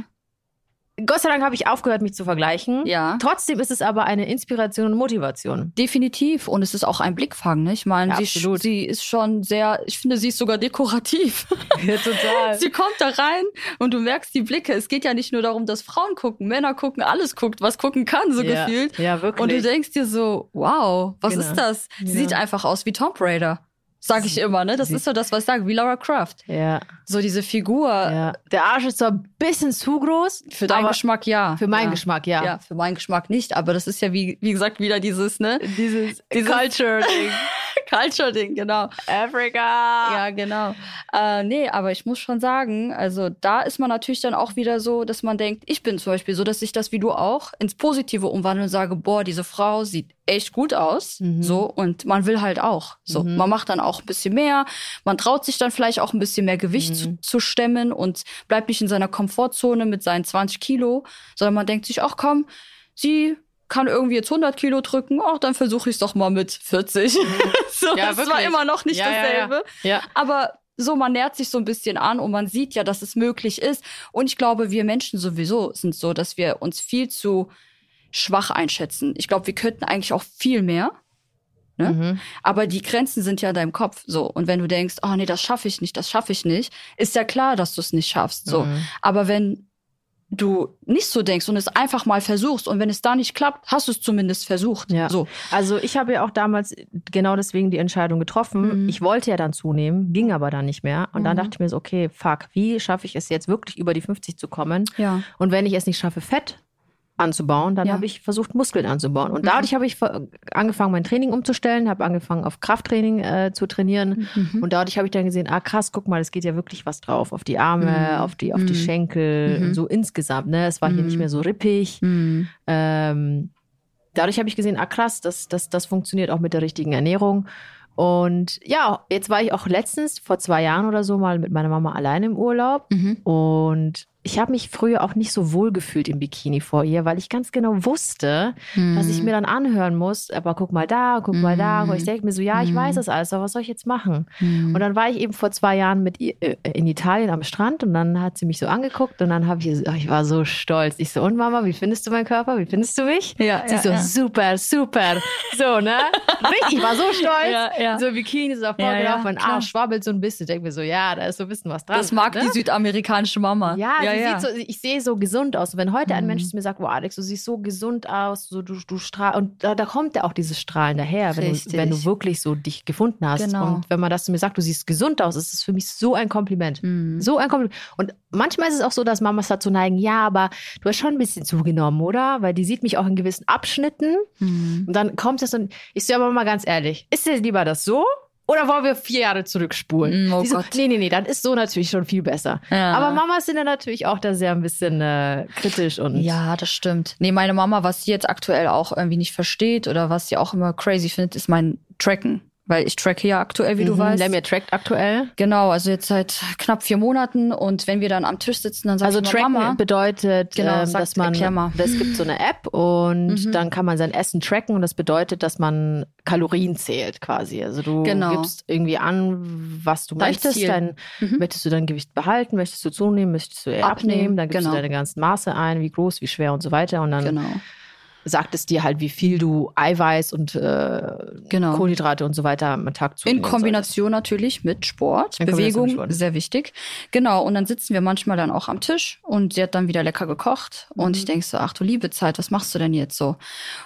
Gott sei Dank habe ich aufgehört, mich zu vergleichen. ja. Trotzdem ist es aber eine Inspiration und Motivation. Definitiv. Und es ist auch ein Blickfang, ne? Ich meine, Ja, sie, sie ist schon sehr, ich finde, sie ist sogar dekorativ. Ja, total. sie kommt da rein und du merkst die Blicke. Es geht ja nicht nur darum, dass Frauen gucken, Männer gucken, alles guckt, was gucken kann, so ja. gefühlt. Ja, wirklich. Und du denkst dir so, wow, was Genau. ist das? Sie Genau. sieht einfach aus wie Tomb Raider. Sag ich immer, ne? Das ist so das, was ich sage, wie Laura Croft. ja, So diese Figur. ja. Der Arsch ist zwar ein bisschen zu groß. Für deinen Geschmack ja. Für meinen ja. Geschmack, ja. Ja, für meinen Geschmack nicht. Aber das ist ja, wie, wie gesagt, wieder dieses, ne? Dieses, Dieses- Culture-Ding. Culture-Ding, genau. Afrika. Ja, genau. Äh, nee, aber ich muss schon sagen, also da ist man natürlich dann auch wieder so, dass man denkt, ich bin zum Beispiel so, dass ich das wie du auch ins Positive umwandle und sage, boah, diese Frau sieht echt gut aus. Mhm. So, und man will halt auch. So, Mhm. man macht dann auch ein bisschen mehr, man traut sich dann vielleicht auch ein bisschen mehr Gewicht Mhm. zu, zu stemmen und bleibt nicht in seiner Komfortzone mit seinen 20 Kilo, sondern man denkt sich, ach komm, sie kann irgendwie jetzt 100 Kilo drücken, ach, dann versuche ich es doch mal mit 40. so, Ja, das war wirklich. immer noch nicht ja. dasselbe. Ja. Aber so, man nähert sich so ein bisschen an und man sieht ja, dass es möglich ist. Und ich glaube, wir Menschen sowieso sind so, dass wir uns viel zu schwach einschätzen. Ich glaube, wir könnten eigentlich auch viel mehr. Ne? Mhm. Aber die Grenzen sind ja in deinem Kopf so. Und wenn du denkst, oh nee, das schaffe ich nicht, das schaffe ich nicht, ist ja klar, dass du es nicht schaffst. So. Mhm. Aber wenn du nicht so denkst und es einfach mal versuchst und wenn es da nicht klappt, hast du es zumindest versucht. Ja. So. Also ich habe ja auch damals genau deswegen die Entscheidung getroffen. Mhm. Ich wollte ja dann zunehmen, ging aber dann nicht mehr. Und dann Mhm. dachte ich mir so, okay, fuck, wie schaffe ich es jetzt wirklich über die 50 zu kommen? Ja. Und wenn ich es nicht schaffe, Fett anzubauen, dann Ja. habe ich versucht, Muskeln anzubauen. Und Mhm. dadurch habe ich angefangen, mein Training umzustellen, habe angefangen, auf Krafttraining äh, zu trainieren. Mhm. Und dadurch habe ich dann gesehen, ah krass, guck mal, es geht ja wirklich was drauf. Auf die Arme, Mhm. auf die, auf die Mhm. Schenkel, Mhm. so insgesamt. Ne? Es war hier Mhm. nicht mehr so rippig. Mhm. Ähm, dadurch habe ich gesehen, ah krass, das, das, das funktioniert auch mit der richtigen Ernährung. Und ja, jetzt war ich auch letztens, vor zwei Jahren oder so, mal mit meiner Mama allein im Urlaub. Mhm. Und ich habe mich früher auch nicht so wohl gefühlt im Bikini vor ihr, weil ich ganz genau wusste, was ich mir dann anhören muss. Aber guck mal da, guck mal da. Und ich denke mir so, ja, ich Mhm. weiß das alles, aber was soll ich jetzt machen? Mhm. Und dann war ich eben vor zwei Jahren mit ihr äh, in Italien am Strand und dann hat sie mich so angeguckt und dann habe ich, ich war so stolz. Ich so, und Mama, wie findest du meinen Körper? Wie findest du mich? Ja, Sie ja, so, ja. super, super. So, ne? Richtig, ich war so stolz. Ja, ja. So Bikini, so Ja, vorgelaufen, ja, mein. Arsch schwabbelt so ein bisschen. Ich denke mir so, ja, da ist so ein bisschen was dran. Das mag ne? die südamerikanische Mama. Ja, sie Sieht so, ich sehe so gesund aus. Und wenn heute ein Mhm. Mensch zu mir sagt, wow, Alex, du siehst so gesund aus, so du, du strahlst, und da, da kommt ja auch dieses Strahlen daher, wenn du, wenn du wirklich so dich gefunden hast. Genau. Und wenn man das zu mir sagt, du siehst gesund aus, ist es für mich so ein Kompliment. Mhm. So ein Kompliment. Und manchmal ist es auch so, dass Mamas dazu neigen, ja, aber du hast schon ein bisschen zugenommen, oder? Weil die sieht mich auch in gewissen Abschnitten. Mhm. Und dann kommt es und ich sage aber mal ganz ehrlich, ist dir lieber das so? Oder wollen wir vier Jahre zurückspulen? Mm, oh so, Gott. nee, nee, nee, dann ist so natürlich schon viel besser. Ja. Aber Mamas sind ja natürlich auch da sehr ein bisschen äh, kritisch und Ja, das stimmt. Nee, meine Mama, was sie jetzt aktuell auch irgendwie nicht versteht oder was sie auch immer crazy findet, ist mein Tracken. Weil ich tracke ja aktuell, wie du Mhm, weißt. Lemmy trackt aktuell. Genau, also jetzt seit knapp vier Monaten und wenn wir dann am Tisch sitzen, dann sagt Also ich tracken Mama, bedeutet, Genau, ähm, sag- dass man, es gibt so eine App und Mhm. dann kann man sein Essen tracken und das bedeutet, dass man Kalorien zählt quasi. Also du Genau. gibst irgendwie an, was du Dein möchtest. Ziel. Dein, Mhm. Möchtest du dein Gewicht behalten? Möchtest du zunehmen? Möchtest du abnehmen? Abnehmen, Dann gibst genau. du deine ganzen Maße ein, wie groß, wie schwer und so weiter. Und dann genau. Sagt es dir halt, wie viel du Eiweiß und äh, Genau. Kohlenhydrate und so weiter am Tag zu In Kombination natürlich mit Sport, In Bewegung, mit Sport. sehr wichtig. Genau, und dann sitzen wir manchmal dann auch am Tisch und sie hat dann wieder lecker gekocht und Mhm. ich denke so, ach du liebe Zeit, was machst du denn jetzt so?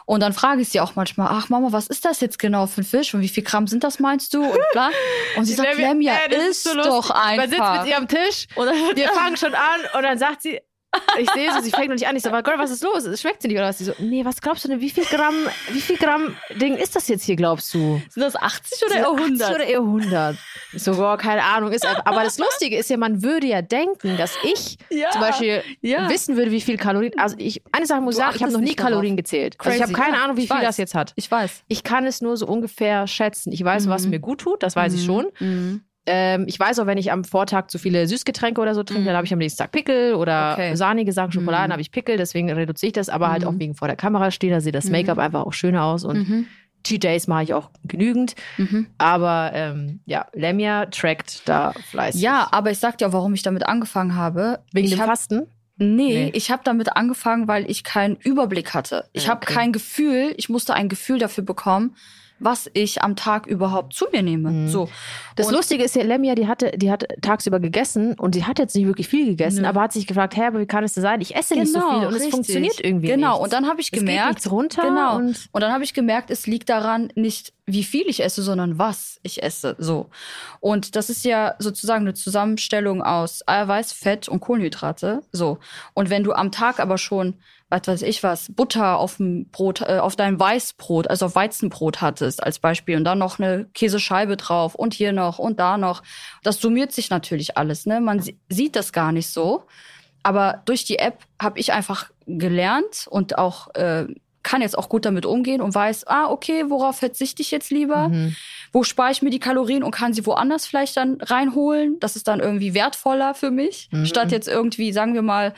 Und dann frage ich sie auch manchmal, ach Mama, was ist das jetzt genau für ein Fisch und wie viel Gramm sind das meinst du? Und bla. Und sie sagt, Lemja, ist doch Man sitzt einfach. mit ihr am Tisch Und wir fangen schon an und dann sagt sie, Ich sehe so, sie fängt noch nicht an. Ich so, aber Girl, was ist los? Schmeckt sie nicht oder was? Sie so, nee, was glaubst du denn? Wie viel Gramm, wie viel Gramm Ding ist das jetzt hier, glaubst du? Sind das 80 oder eher 80 100? oder eher 100? Ich so, boah, keine Ahnung. Ist, einfach- aber das Lustige ist ja, man würde ja denken, dass ich Ja. zum Beispiel Ja. wissen würde, wie viel Kalorien. Also ich, eine Sache muss ich sagen, ich habe noch nie. Kalorien gezählt. Also ich habe Crazy. keine Ja, Ahnung, wie ich viel weiß. das jetzt hat. Ich weiß. Ich kann es nur so ungefähr schätzen. Ich weiß, was Mhm. mir gut tut, das weiß ich Mhm. schon. Mhm. Ähm, ich weiß auch, wenn ich am Vortag zu viele Süßgetränke oder so trinke, Mhm. dann habe ich am nächsten Tag Pickel oder Okay. sahnige Sachen, Schokoladen Mhm. habe ich Pickel, deswegen reduziere ich das, aber halt Mhm. auch wegen vor der Kamera stehen, da sieht das Mhm. Make-up einfach auch schöner aus und Mhm. TJs mache ich auch genügend, Mhm. aber ähm, ja, Lemia trackt da fleißig. Ja, aber ich sag dir, warum ich damit angefangen habe. wegen ich dem hab, Fasten. Nee, Nee. ich habe damit angefangen, weil ich keinen Überblick hatte. Ich habe okay. kein Gefühl, ich musste ein Gefühl dafür bekommen, was ich am Tag überhaupt zu mir nehme. Mhm. So. Das Und- Lustige ist ja, Lemia, die hatte, die hat tagsüber gegessen und sie hat jetzt nicht wirklich viel gegessen, Nö. aber hat sich gefragt, hä, wie kann es denn sein? Ich esse nicht so viel und es richtig. funktioniert irgendwie Genau, nicht. und dann habe ich es gemerkt, nichts runter Genau. und Und dann habe ich gemerkt, es liegt daran nicht, wie viel ich esse, sondern was ich esse. So. Und das ist ja sozusagen eine Zusammenstellung aus Eiweiß, Fett und Kohlenhydrate. So. Und wenn du am Tag aber schon, was weiß ich was, Butter auf dem Brot, äh, auf dein Weißbrot, also auf Weizenbrot hattest als Beispiel und dann noch eine Käsescheibe drauf und hier noch und da noch, das summiert sich natürlich alles. Ne? Man si- sieht das gar nicht so. Aber durch die App habe ich einfach gelernt und auch äh, kann jetzt auch gut damit umgehen und weiß, ah, okay, worauf verzichte ich jetzt lieber? Mhm. Wo spare ich mir die Kalorien und kann sie woanders vielleicht dann reinholen? Das ist dann irgendwie wertvoller für mich, Mhm. statt jetzt irgendwie, sagen wir mal,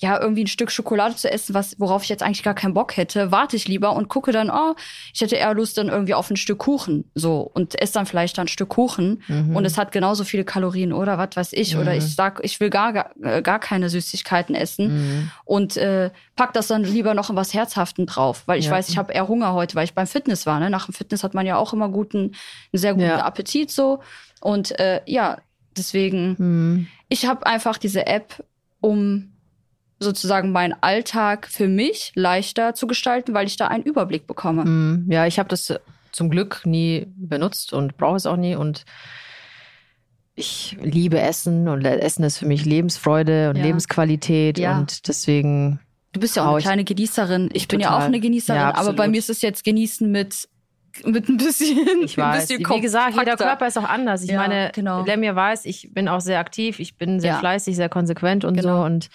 ja, irgendwie ein Stück Schokolade zu essen, was, worauf ich jetzt eigentlich gar keinen Bock hätte, warte ich lieber und gucke dann, oh, ich hätte eher Lust dann irgendwie auf ein Stück Kuchen, so, und esse dann vielleicht dann ein Stück Kuchen Mhm. und es hat genauso viele Kalorien oder was weiß ich, oder ich sag, ich will gar, gar, äh, gar keine Süßigkeiten essen Mhm. und äh, pack das dann lieber noch in was Herzhaften drauf, weil ich Ja. weiß, ich habe eher Hunger heute, weil ich beim Fitness war. Ne? Nach dem Fitness hat man ja auch immer guten, einen sehr guten Ja. Appetit so und äh, ja, deswegen Mhm. ich habe einfach diese App, um sozusagen meinen Alltag für mich leichter zu gestalten, weil ich da einen Überblick bekomme. Mhm. Ja, ich habe das äh, zum Glück nie benutzt und brauche es auch nie und ich liebe Essen und Essen ist für mich Lebensfreude und Ja. Lebensqualität Ja. und deswegen Du bist ja auch eine kleine Genießerin. Ich bin ja auch Total. eine Genießerin, Ja, aber bei mir ist es jetzt Genießen mit mit ein bisschen, Ich weiß. ein bisschen Wie gesagt, jeder. Körper ist auch anders. Ich Ja, meine, genau. mir weiß, ich bin auch sehr aktiv, ich bin sehr Ja. fleißig, sehr konsequent und Genau. so. Und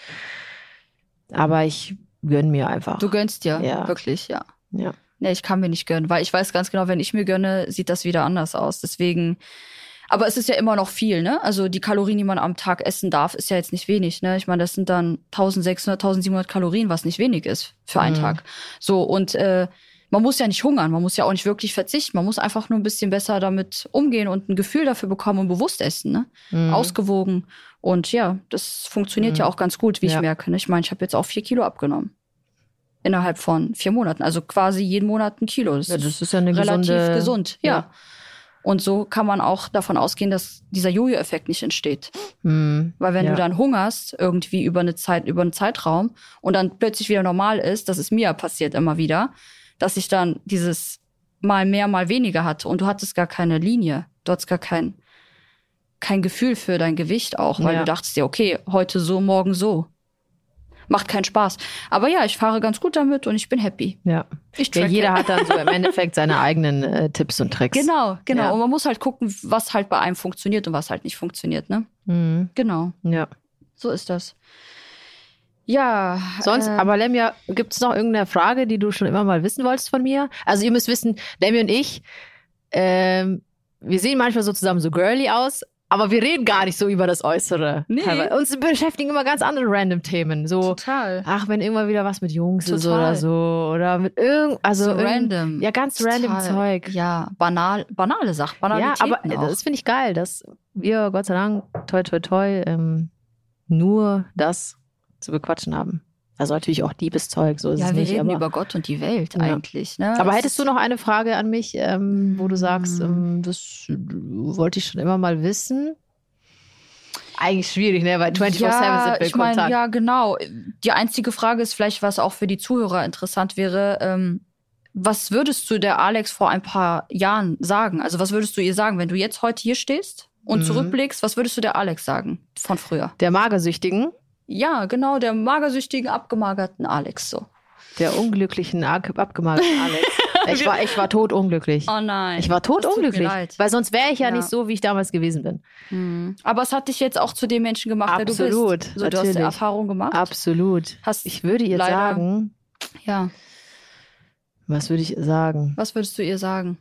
aber ich gönn mir einfach. Du gönnst dir, Ja. wirklich, ja. ja. Nee, ich kann mir nicht gönnen, weil ich weiß ganz genau, wenn ich mir gönne, sieht das wieder anders aus. Deswegen, aber es ist ja immer noch viel, ne? Also die Kalorien, die man am Tag essen darf, ist ja jetzt nicht wenig, ne? Ich meine, das sind dann 1600, 1700 Kalorien, was nicht wenig ist für einen Mhm. Tag. So, und äh, man muss ja nicht hungern, man muss ja auch nicht wirklich verzichten, man muss einfach nur ein bisschen besser damit umgehen und ein Gefühl dafür bekommen und bewusst essen, ne? Mhm. Ausgewogen. Und ja, das funktioniert Mhm. ja auch ganz gut, wie ich Ja. merke. Ne? Ich meine, ich habe jetzt auch vier Kilo abgenommen. Innerhalb von vier Monaten. Also quasi jeden Monat ein Kilo. Das, ja, das ist ja eine relativ gesunde, gesund. Ja. Und so kann man auch davon ausgehen, dass dieser Jojo-Effekt nicht entsteht. Mhm. Weil wenn Ja. du dann hungerst, irgendwie über eine Zeit, über einen Zeitraum und dann plötzlich wieder normal ist, das ist mir ja passiert immer wieder, dass ich dann dieses mal mehr, mal weniger hatte und du hattest gar keine Linie. Du hattest gar kein, kein Gefühl für dein Gewicht auch, weil Ja. du dachtest dir, okay, heute so, morgen so. Macht keinen Spaß. Aber ja, ich fahre ganz gut damit und ich bin happy. Ja. Ich ja, jeder hat dann so im Endeffekt seine eigenen äh, Tipps und Tricks. Genau, genau. Ja. Und man muss halt gucken, was halt bei einem funktioniert und was halt nicht funktioniert, ne? Mhm. Genau, Ja. so ist das. Ja. Sonst, äh, aber Lemja, gibt es noch irgendeine Frage, die du schon immer mal wissen wolltest von mir? Also ihr müsst wissen, Lemja und ich, ähm, wir sehen manchmal so zusammen so girly aus, aber wir reden gar nicht so über das Äußere. Nee. Teilweise. Uns beschäftigen immer ganz andere random Themen. So, total. ach, wenn irgendwann wieder was mit Jungs ist Total. oder so. Oder mit irgend, also So random. Ja, ganz random Total. Zeug. Ja, banal, banale Sachen, Ja, aber auch. das finde ich geil, dass wir, Gott sei Dank, toi, toi, toi, ähm, nur das zu bequatschen haben. Also natürlich auch Liebeszeug, so ist ja, es wir nicht. reden aber, über Gott und die Welt Ja. eigentlich. Ne? aber hättest du noch eine Frage an mich, ähm, wo du sagst, Mm. ähm, das wollte ich schon immer mal wissen? Eigentlich schwierig, ne? Weil 24-7 ja, sind wir ich meine, Kontakt. ja, genau. Die einzige Frage ist vielleicht, was auch für die Zuhörer interessant wäre. Ähm, was würdest du der Alex vor ein paar Jahren sagen? Also was würdest du ihr sagen, wenn du jetzt heute hier stehst und Mhm. zurückblickst? Was würdest du der Alex sagen von früher? Der Magersüchtigen, Ja, genau, der magersüchtigen, abgemagerten Alex so. Der unglücklichen, ab- abgemagerten Alex. Ich war, ich war totunglücklich. Oh nein. Ich war Das totunglücklich. Weil sonst wäre ich ja, Ja. nicht so, wie ich damals gewesen bin. Mhm. Aber es hat dich jetzt auch zu dem Menschen gemacht, der du Absolut, bist. So, du hast die Erfahrung gemacht. Absolut. Hast Ich würde ihr sagen, Ja. was würde ich sagen? Was würdest du ihr sagen?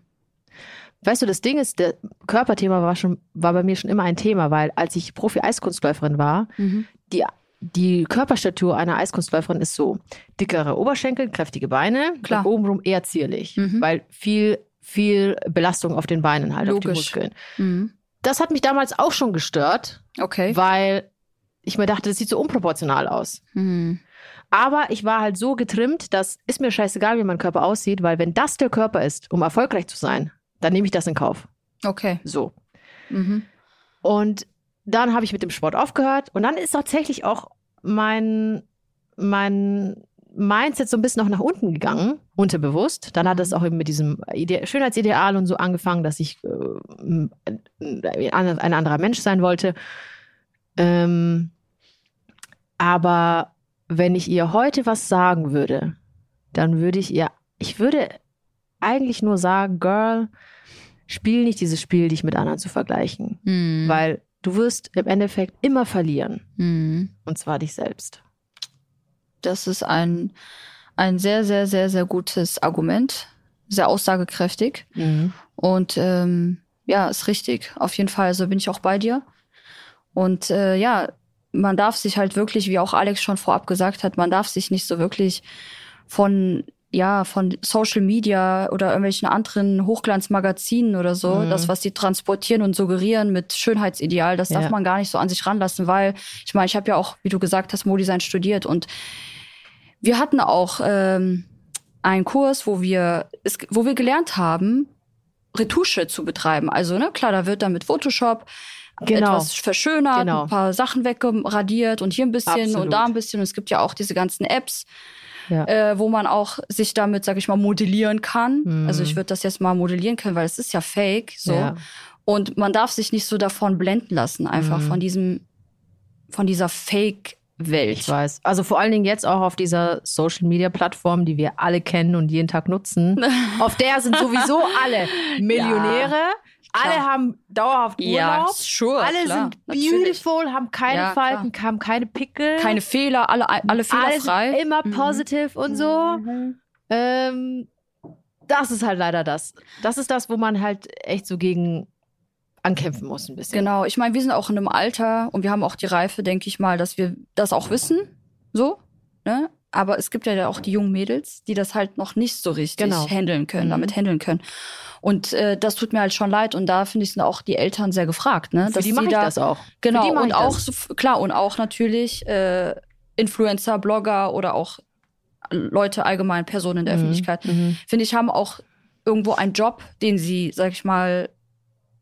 Weißt du, das Ding ist, der Körperthema war schon, war bei mir schon immer ein Thema, weil als ich Profi-Eiskunstläuferin war, Mhm. die, die Körperstatur einer Eiskunstläuferin ist so dickere Oberschenkel, kräftige Beine, Klar. obenrum eher zierlich, Mhm. weil viel, viel Belastung auf den Beinen halt, auf die Logisch. Muskeln. Mhm. Das hat mich damals auch schon gestört, Okay. weil ich mir dachte, das sieht so unproportional aus. Mhm. Aber ich war halt so getrimmt, dass ist mir scheißegal, wie mein Körper aussieht, weil wenn das der Körper ist, um erfolgreich zu sein, dann nehme ich das in Kauf. Okay. So. Mhm. Und dann habe ich mit dem Sport aufgehört und dann ist tatsächlich auch mein, mein Mindset so ein bisschen noch nach unten gegangen, unterbewusst. Dann hat es auch eben mit diesem Ide Schönheitsideal und so angefangen, dass ich äh, ein, ein anderer Mensch sein wollte. Ähm, aber wenn ich ihr heute was sagen würde, dann würde ich ihr, ich würde eigentlich nur sagen, Girl, spiel nicht dieses Spiel, dich mit anderen zu vergleichen. Mhm. Weil du wirst im Endeffekt immer verlieren. Mhm. Und zwar dich selbst. Das ist ein, ein sehr, sehr, sehr, sehr gutes Argument. Sehr aussagekräftig. Und ähm, ja, ist richtig. Auf jeden Fall. So bin ich auch bei dir. Und äh, ja, man darf sich halt wirklich, wie auch Alex schon vorab gesagt hat, man darf sich nicht so wirklich von ja, von Social Media oder irgendwelchen anderen Hochglanzmagazinen oder so, Mhm. das, was die transportieren und suggerieren mit Schönheitsideal, das darf Ja. man gar nicht so an sich ranlassen, weil ich meine, ich habe ja auch, wie du gesagt hast, Modesign studiert und wir hatten auch ähm, einen Kurs, wo wir, wo wir gelernt haben, Retusche zu betreiben. Also, ne, klar, da wird dann mit Photoshop Genau. etwas verschönert, Genau. ein paar Sachen weggeradiert und hier ein bisschen Absolut. und da ein bisschen. Und es gibt ja auch diese ganzen Apps, Ja. äh, wo man auch sich damit, sag ich mal, modellieren kann. Mhm. Also ich würde das jetzt mal modellieren können, weil es ist ja fake. So. Ja. Und man darf sich nicht so davon blenden lassen, einfach Mhm. von diesem, von dieser Fake-Welt. Ich weiß. Also vor allen Dingen jetzt auch auf dieser Social Media Plattform, die wir alle kennen und jeden Tag nutzen. auf der sind sowieso alle Millionäre. Alle haben dauerhaft Ja, Urlaub. sure, alle klar, sind natürlich. beautiful, haben keine Ja, Falten, haben keine Pickel. Keine Fehler, alle, alle Alles fehlerfrei. immer Mhm. positive und so. Ähm, das ist halt leider das. Das ist das, wo man halt echt so gegen ankämpfen muss ein bisschen. Genau, ich meine, wir sind auch in einem Alter und wir haben auch die Reife, denke ich mal, dass wir das auch wissen. So, ne? Aber es gibt ja auch die jungen Mädels, die das halt noch nicht so richtig Genau. handeln können, Mhm. damit handeln können. Und äh, das tut mir halt schon leid und da finde ich sind auch die Eltern sehr gefragt, ne? Für Dass die sie mache ich da, das auch. Genau, und auch so, klar, und auch natürlich äh, Influencer, Blogger oder auch Leute allgemein, Personen in der Mhm, Öffentlichkeit, mhm. finde ich, haben auch irgendwo einen Job, den sie, sag ich mal,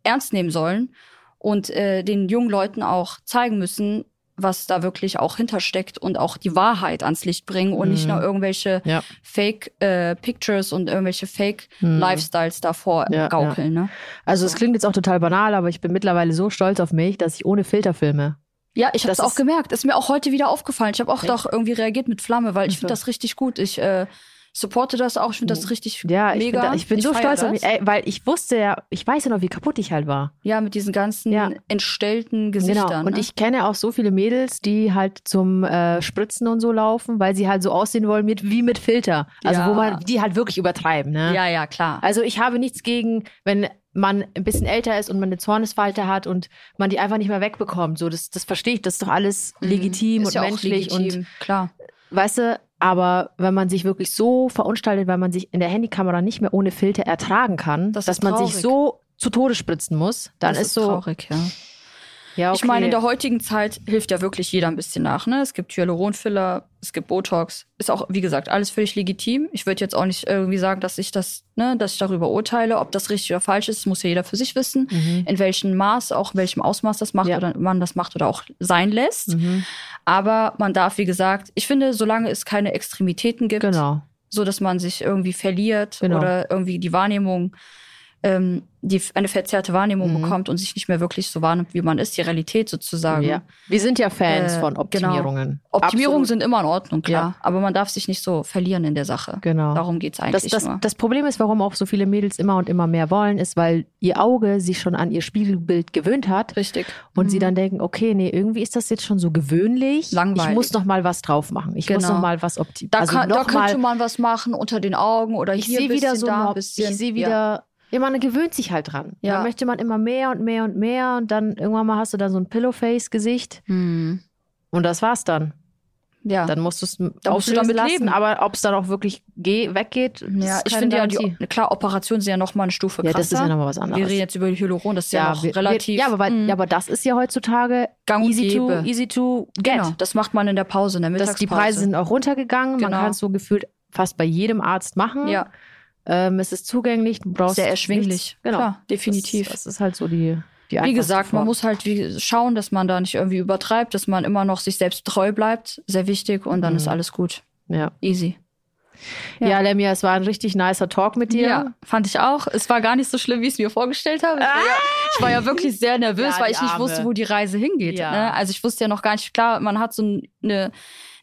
ernst nehmen sollen und äh, den jungen Leuten auch zeigen müssen, was da wirklich auch hintersteckt und auch die Wahrheit ans Licht bringen und nicht Mhm. nur irgendwelche Ja. Fake äh, Pictures und irgendwelche Fake Mhm. Lifestyles davor Ja, gaukeln. Ne? Also es klingt jetzt auch total banal, aber ich bin mittlerweile so stolz auf mich, dass ich ohne Filter filme. Ja, ich habe es Das auch gemerkt. Ist mir auch heute wieder aufgefallen. Ich habe auch Echt? doch irgendwie reagiert mit Flamme, weil ich finde das richtig gut. Ich äh, supporte das auch. Ich finde das richtig Ja, ich mega. bin, da, ich bin so feier stolz auf das. mich, ey, weil ich wusste ja, ich weiß ja noch, wie kaputt ich halt war. Ja, mit diesen ganzen Ja. entstellten Gesichtern. Genau. Und ne? ich kenne auch so viele Mädels, die halt zum äh, Spritzen und so laufen, weil sie halt so aussehen wollen mit, wie mit Filter. Also Ja. wo man die halt wirklich übertreiben. Ne? Ja, ja, klar. Also ich habe nichts gegen, wenn man ein bisschen älter ist und man eine Zornesfalte hat und man die einfach nicht mehr wegbekommt. So, das, das verstehe ich, das ist doch alles legitim Mhm. Und ja menschlich und legitim, klar. weißt du, aber wenn man sich wirklich so verunstaltet, weil man sich in der Handykamera nicht mehr ohne Filter ertragen kann, Das dass ist man sich so zu Tode spritzen muss, dann das ist so, traurig, ja. Ja, okay. Ich meine, in der heutigen Zeit hilft ja wirklich jeder ein bisschen nach. Ne? Es gibt Hyaluronfiller, es gibt Botox. Ist auch, wie gesagt, alles völlig legitim. Ich würde jetzt auch nicht irgendwie sagen, dass ich das, ne, dass ich darüber urteile, ob das richtig oder falsch ist. Das muss ja jeder für sich wissen. Mhm. In welchem Maß, auch in welchem Ausmaß das macht Ja. oder man das macht oder auch sein lässt. Mhm. Aber man darf, wie gesagt, ich finde, solange es keine Extremitäten gibt, Genau. so dass man sich irgendwie verliert Genau. oder irgendwie die Wahrnehmung ähm, die eine verzerrte Wahrnehmung Mhm. bekommt und sich nicht mehr wirklich so wahrnimmt, wie man ist, die Realität sozusagen. Ja. Wir sind ja Fans Äh, von genau. Optimierungen. Optimierungen Absolut. sind immer in Ordnung, klar. Ja. Aber man darf sich nicht so verlieren in der Sache. Genau. Darum geht's Das, eigentlich das, nur. das Problem ist, warum auch so viele Mädels immer und immer mehr wollen, ist, weil ihr Auge sich schon an ihr Spiegelbild gewöhnt hat Richtig. und sie Mhm. dann denken, okay, nee, irgendwie ist das jetzt schon so gewöhnlich. Langweilig. Ich muss noch mal was drauf machen. Ich muss Genau. noch mal was optimieren. Da, also kann, da könnte man was machen unter den Augen oder ich hier sehe ein wieder so, da ein bisschen. ich sehe wieder, ja. Man gewöhnt sich halt dran. Ja. Dann möchte man immer mehr und mehr und mehr und dann irgendwann mal hast du da so ein Pillowface-Gesicht Hm. und das war's dann. Ja. Dann musst du es damit lassen, leben. aber ob es dann auch wirklich geh, weggeht, das ja, ich finde ja, die, klar, Operationen sind ja noch mal eine Stufe Ja, krasser. das ist ja nochmal was anderes. Wir reden jetzt über Hyaluron, das ist ja, noch wir- relativ. Ja, aber, weil, mm, ja, aber das ist ja heutzutage gang easy to, easy to get. Genau, das macht man in der Pause, in der Das, Mittagspause. die Preise sind auch runtergegangen. Man Genau. kann es so gefühlt fast bei jedem Arzt machen. ja, Ähm, es ist zugänglich. Du brauchst sehr erschwinglich. nichts. Genau. Klar, definitiv. Das, das ist halt so die, die Wie gesagt, man muss halt wie, schauen, dass man da nicht irgendwie übertreibt, dass man immer noch sich selbst treu bleibt. Sehr wichtig und dann Mhm. ist alles gut. Ja. Easy. Ja. Ja. Lemia, es war ein richtig nicer Talk mit dir. Ja, fand ich auch. Es war gar nicht so schlimm, wie ich es mir vorgestellt habe. Ich war ja, ich war ja wirklich sehr nervös, Ja, weil ich nicht Arme. wusste, wo die Reise hingeht. Ja. Ne? Also ich wusste ja noch gar nicht, klar, man hat so eine,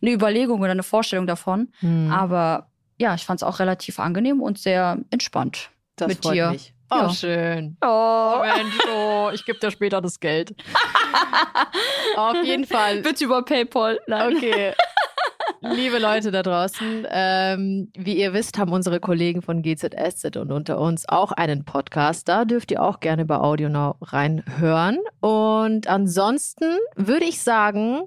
eine Überlegung oder eine Vorstellung davon. Hm, Aber ja, ich fand es auch relativ angenehm und sehr entspannt. das mit freut dir. Mich. Ja. Oh, schön. Oh, Mensch, oh, ich gebe dir später das Geld. Auf jeden Fall. Bitte über PayPal. Nein. Okay. Liebe Leute da draußen, ähm, wie ihr wisst, haben unsere Kollegen von GZSZ und unter uns auch einen Podcast. Da dürft ihr auch gerne bei AudioNow reinhören. Und ansonsten würde ich sagen,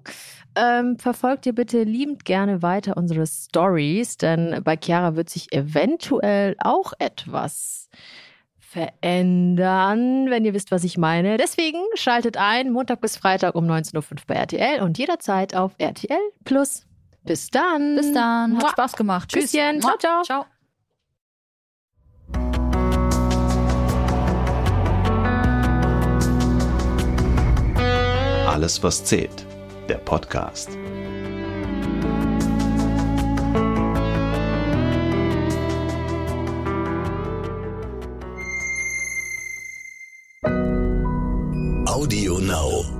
ähm, verfolgt ihr bitte liebend gerne weiter unsere Stories, denn bei Chiara wird sich eventuell auch etwas verändern, wenn ihr wisst, was ich meine. Deswegen schaltet ein, Montag bis Freitag um 19.05 Uhr bei RTL und jederzeit auf RTL Plus. Bis dann. Bis dann. Hat Mua. Spaß gemacht. Tschüss. Bisschen. Ciao, ciao. Ciao. Alles, was zählt. Der Podcast. Audio Now.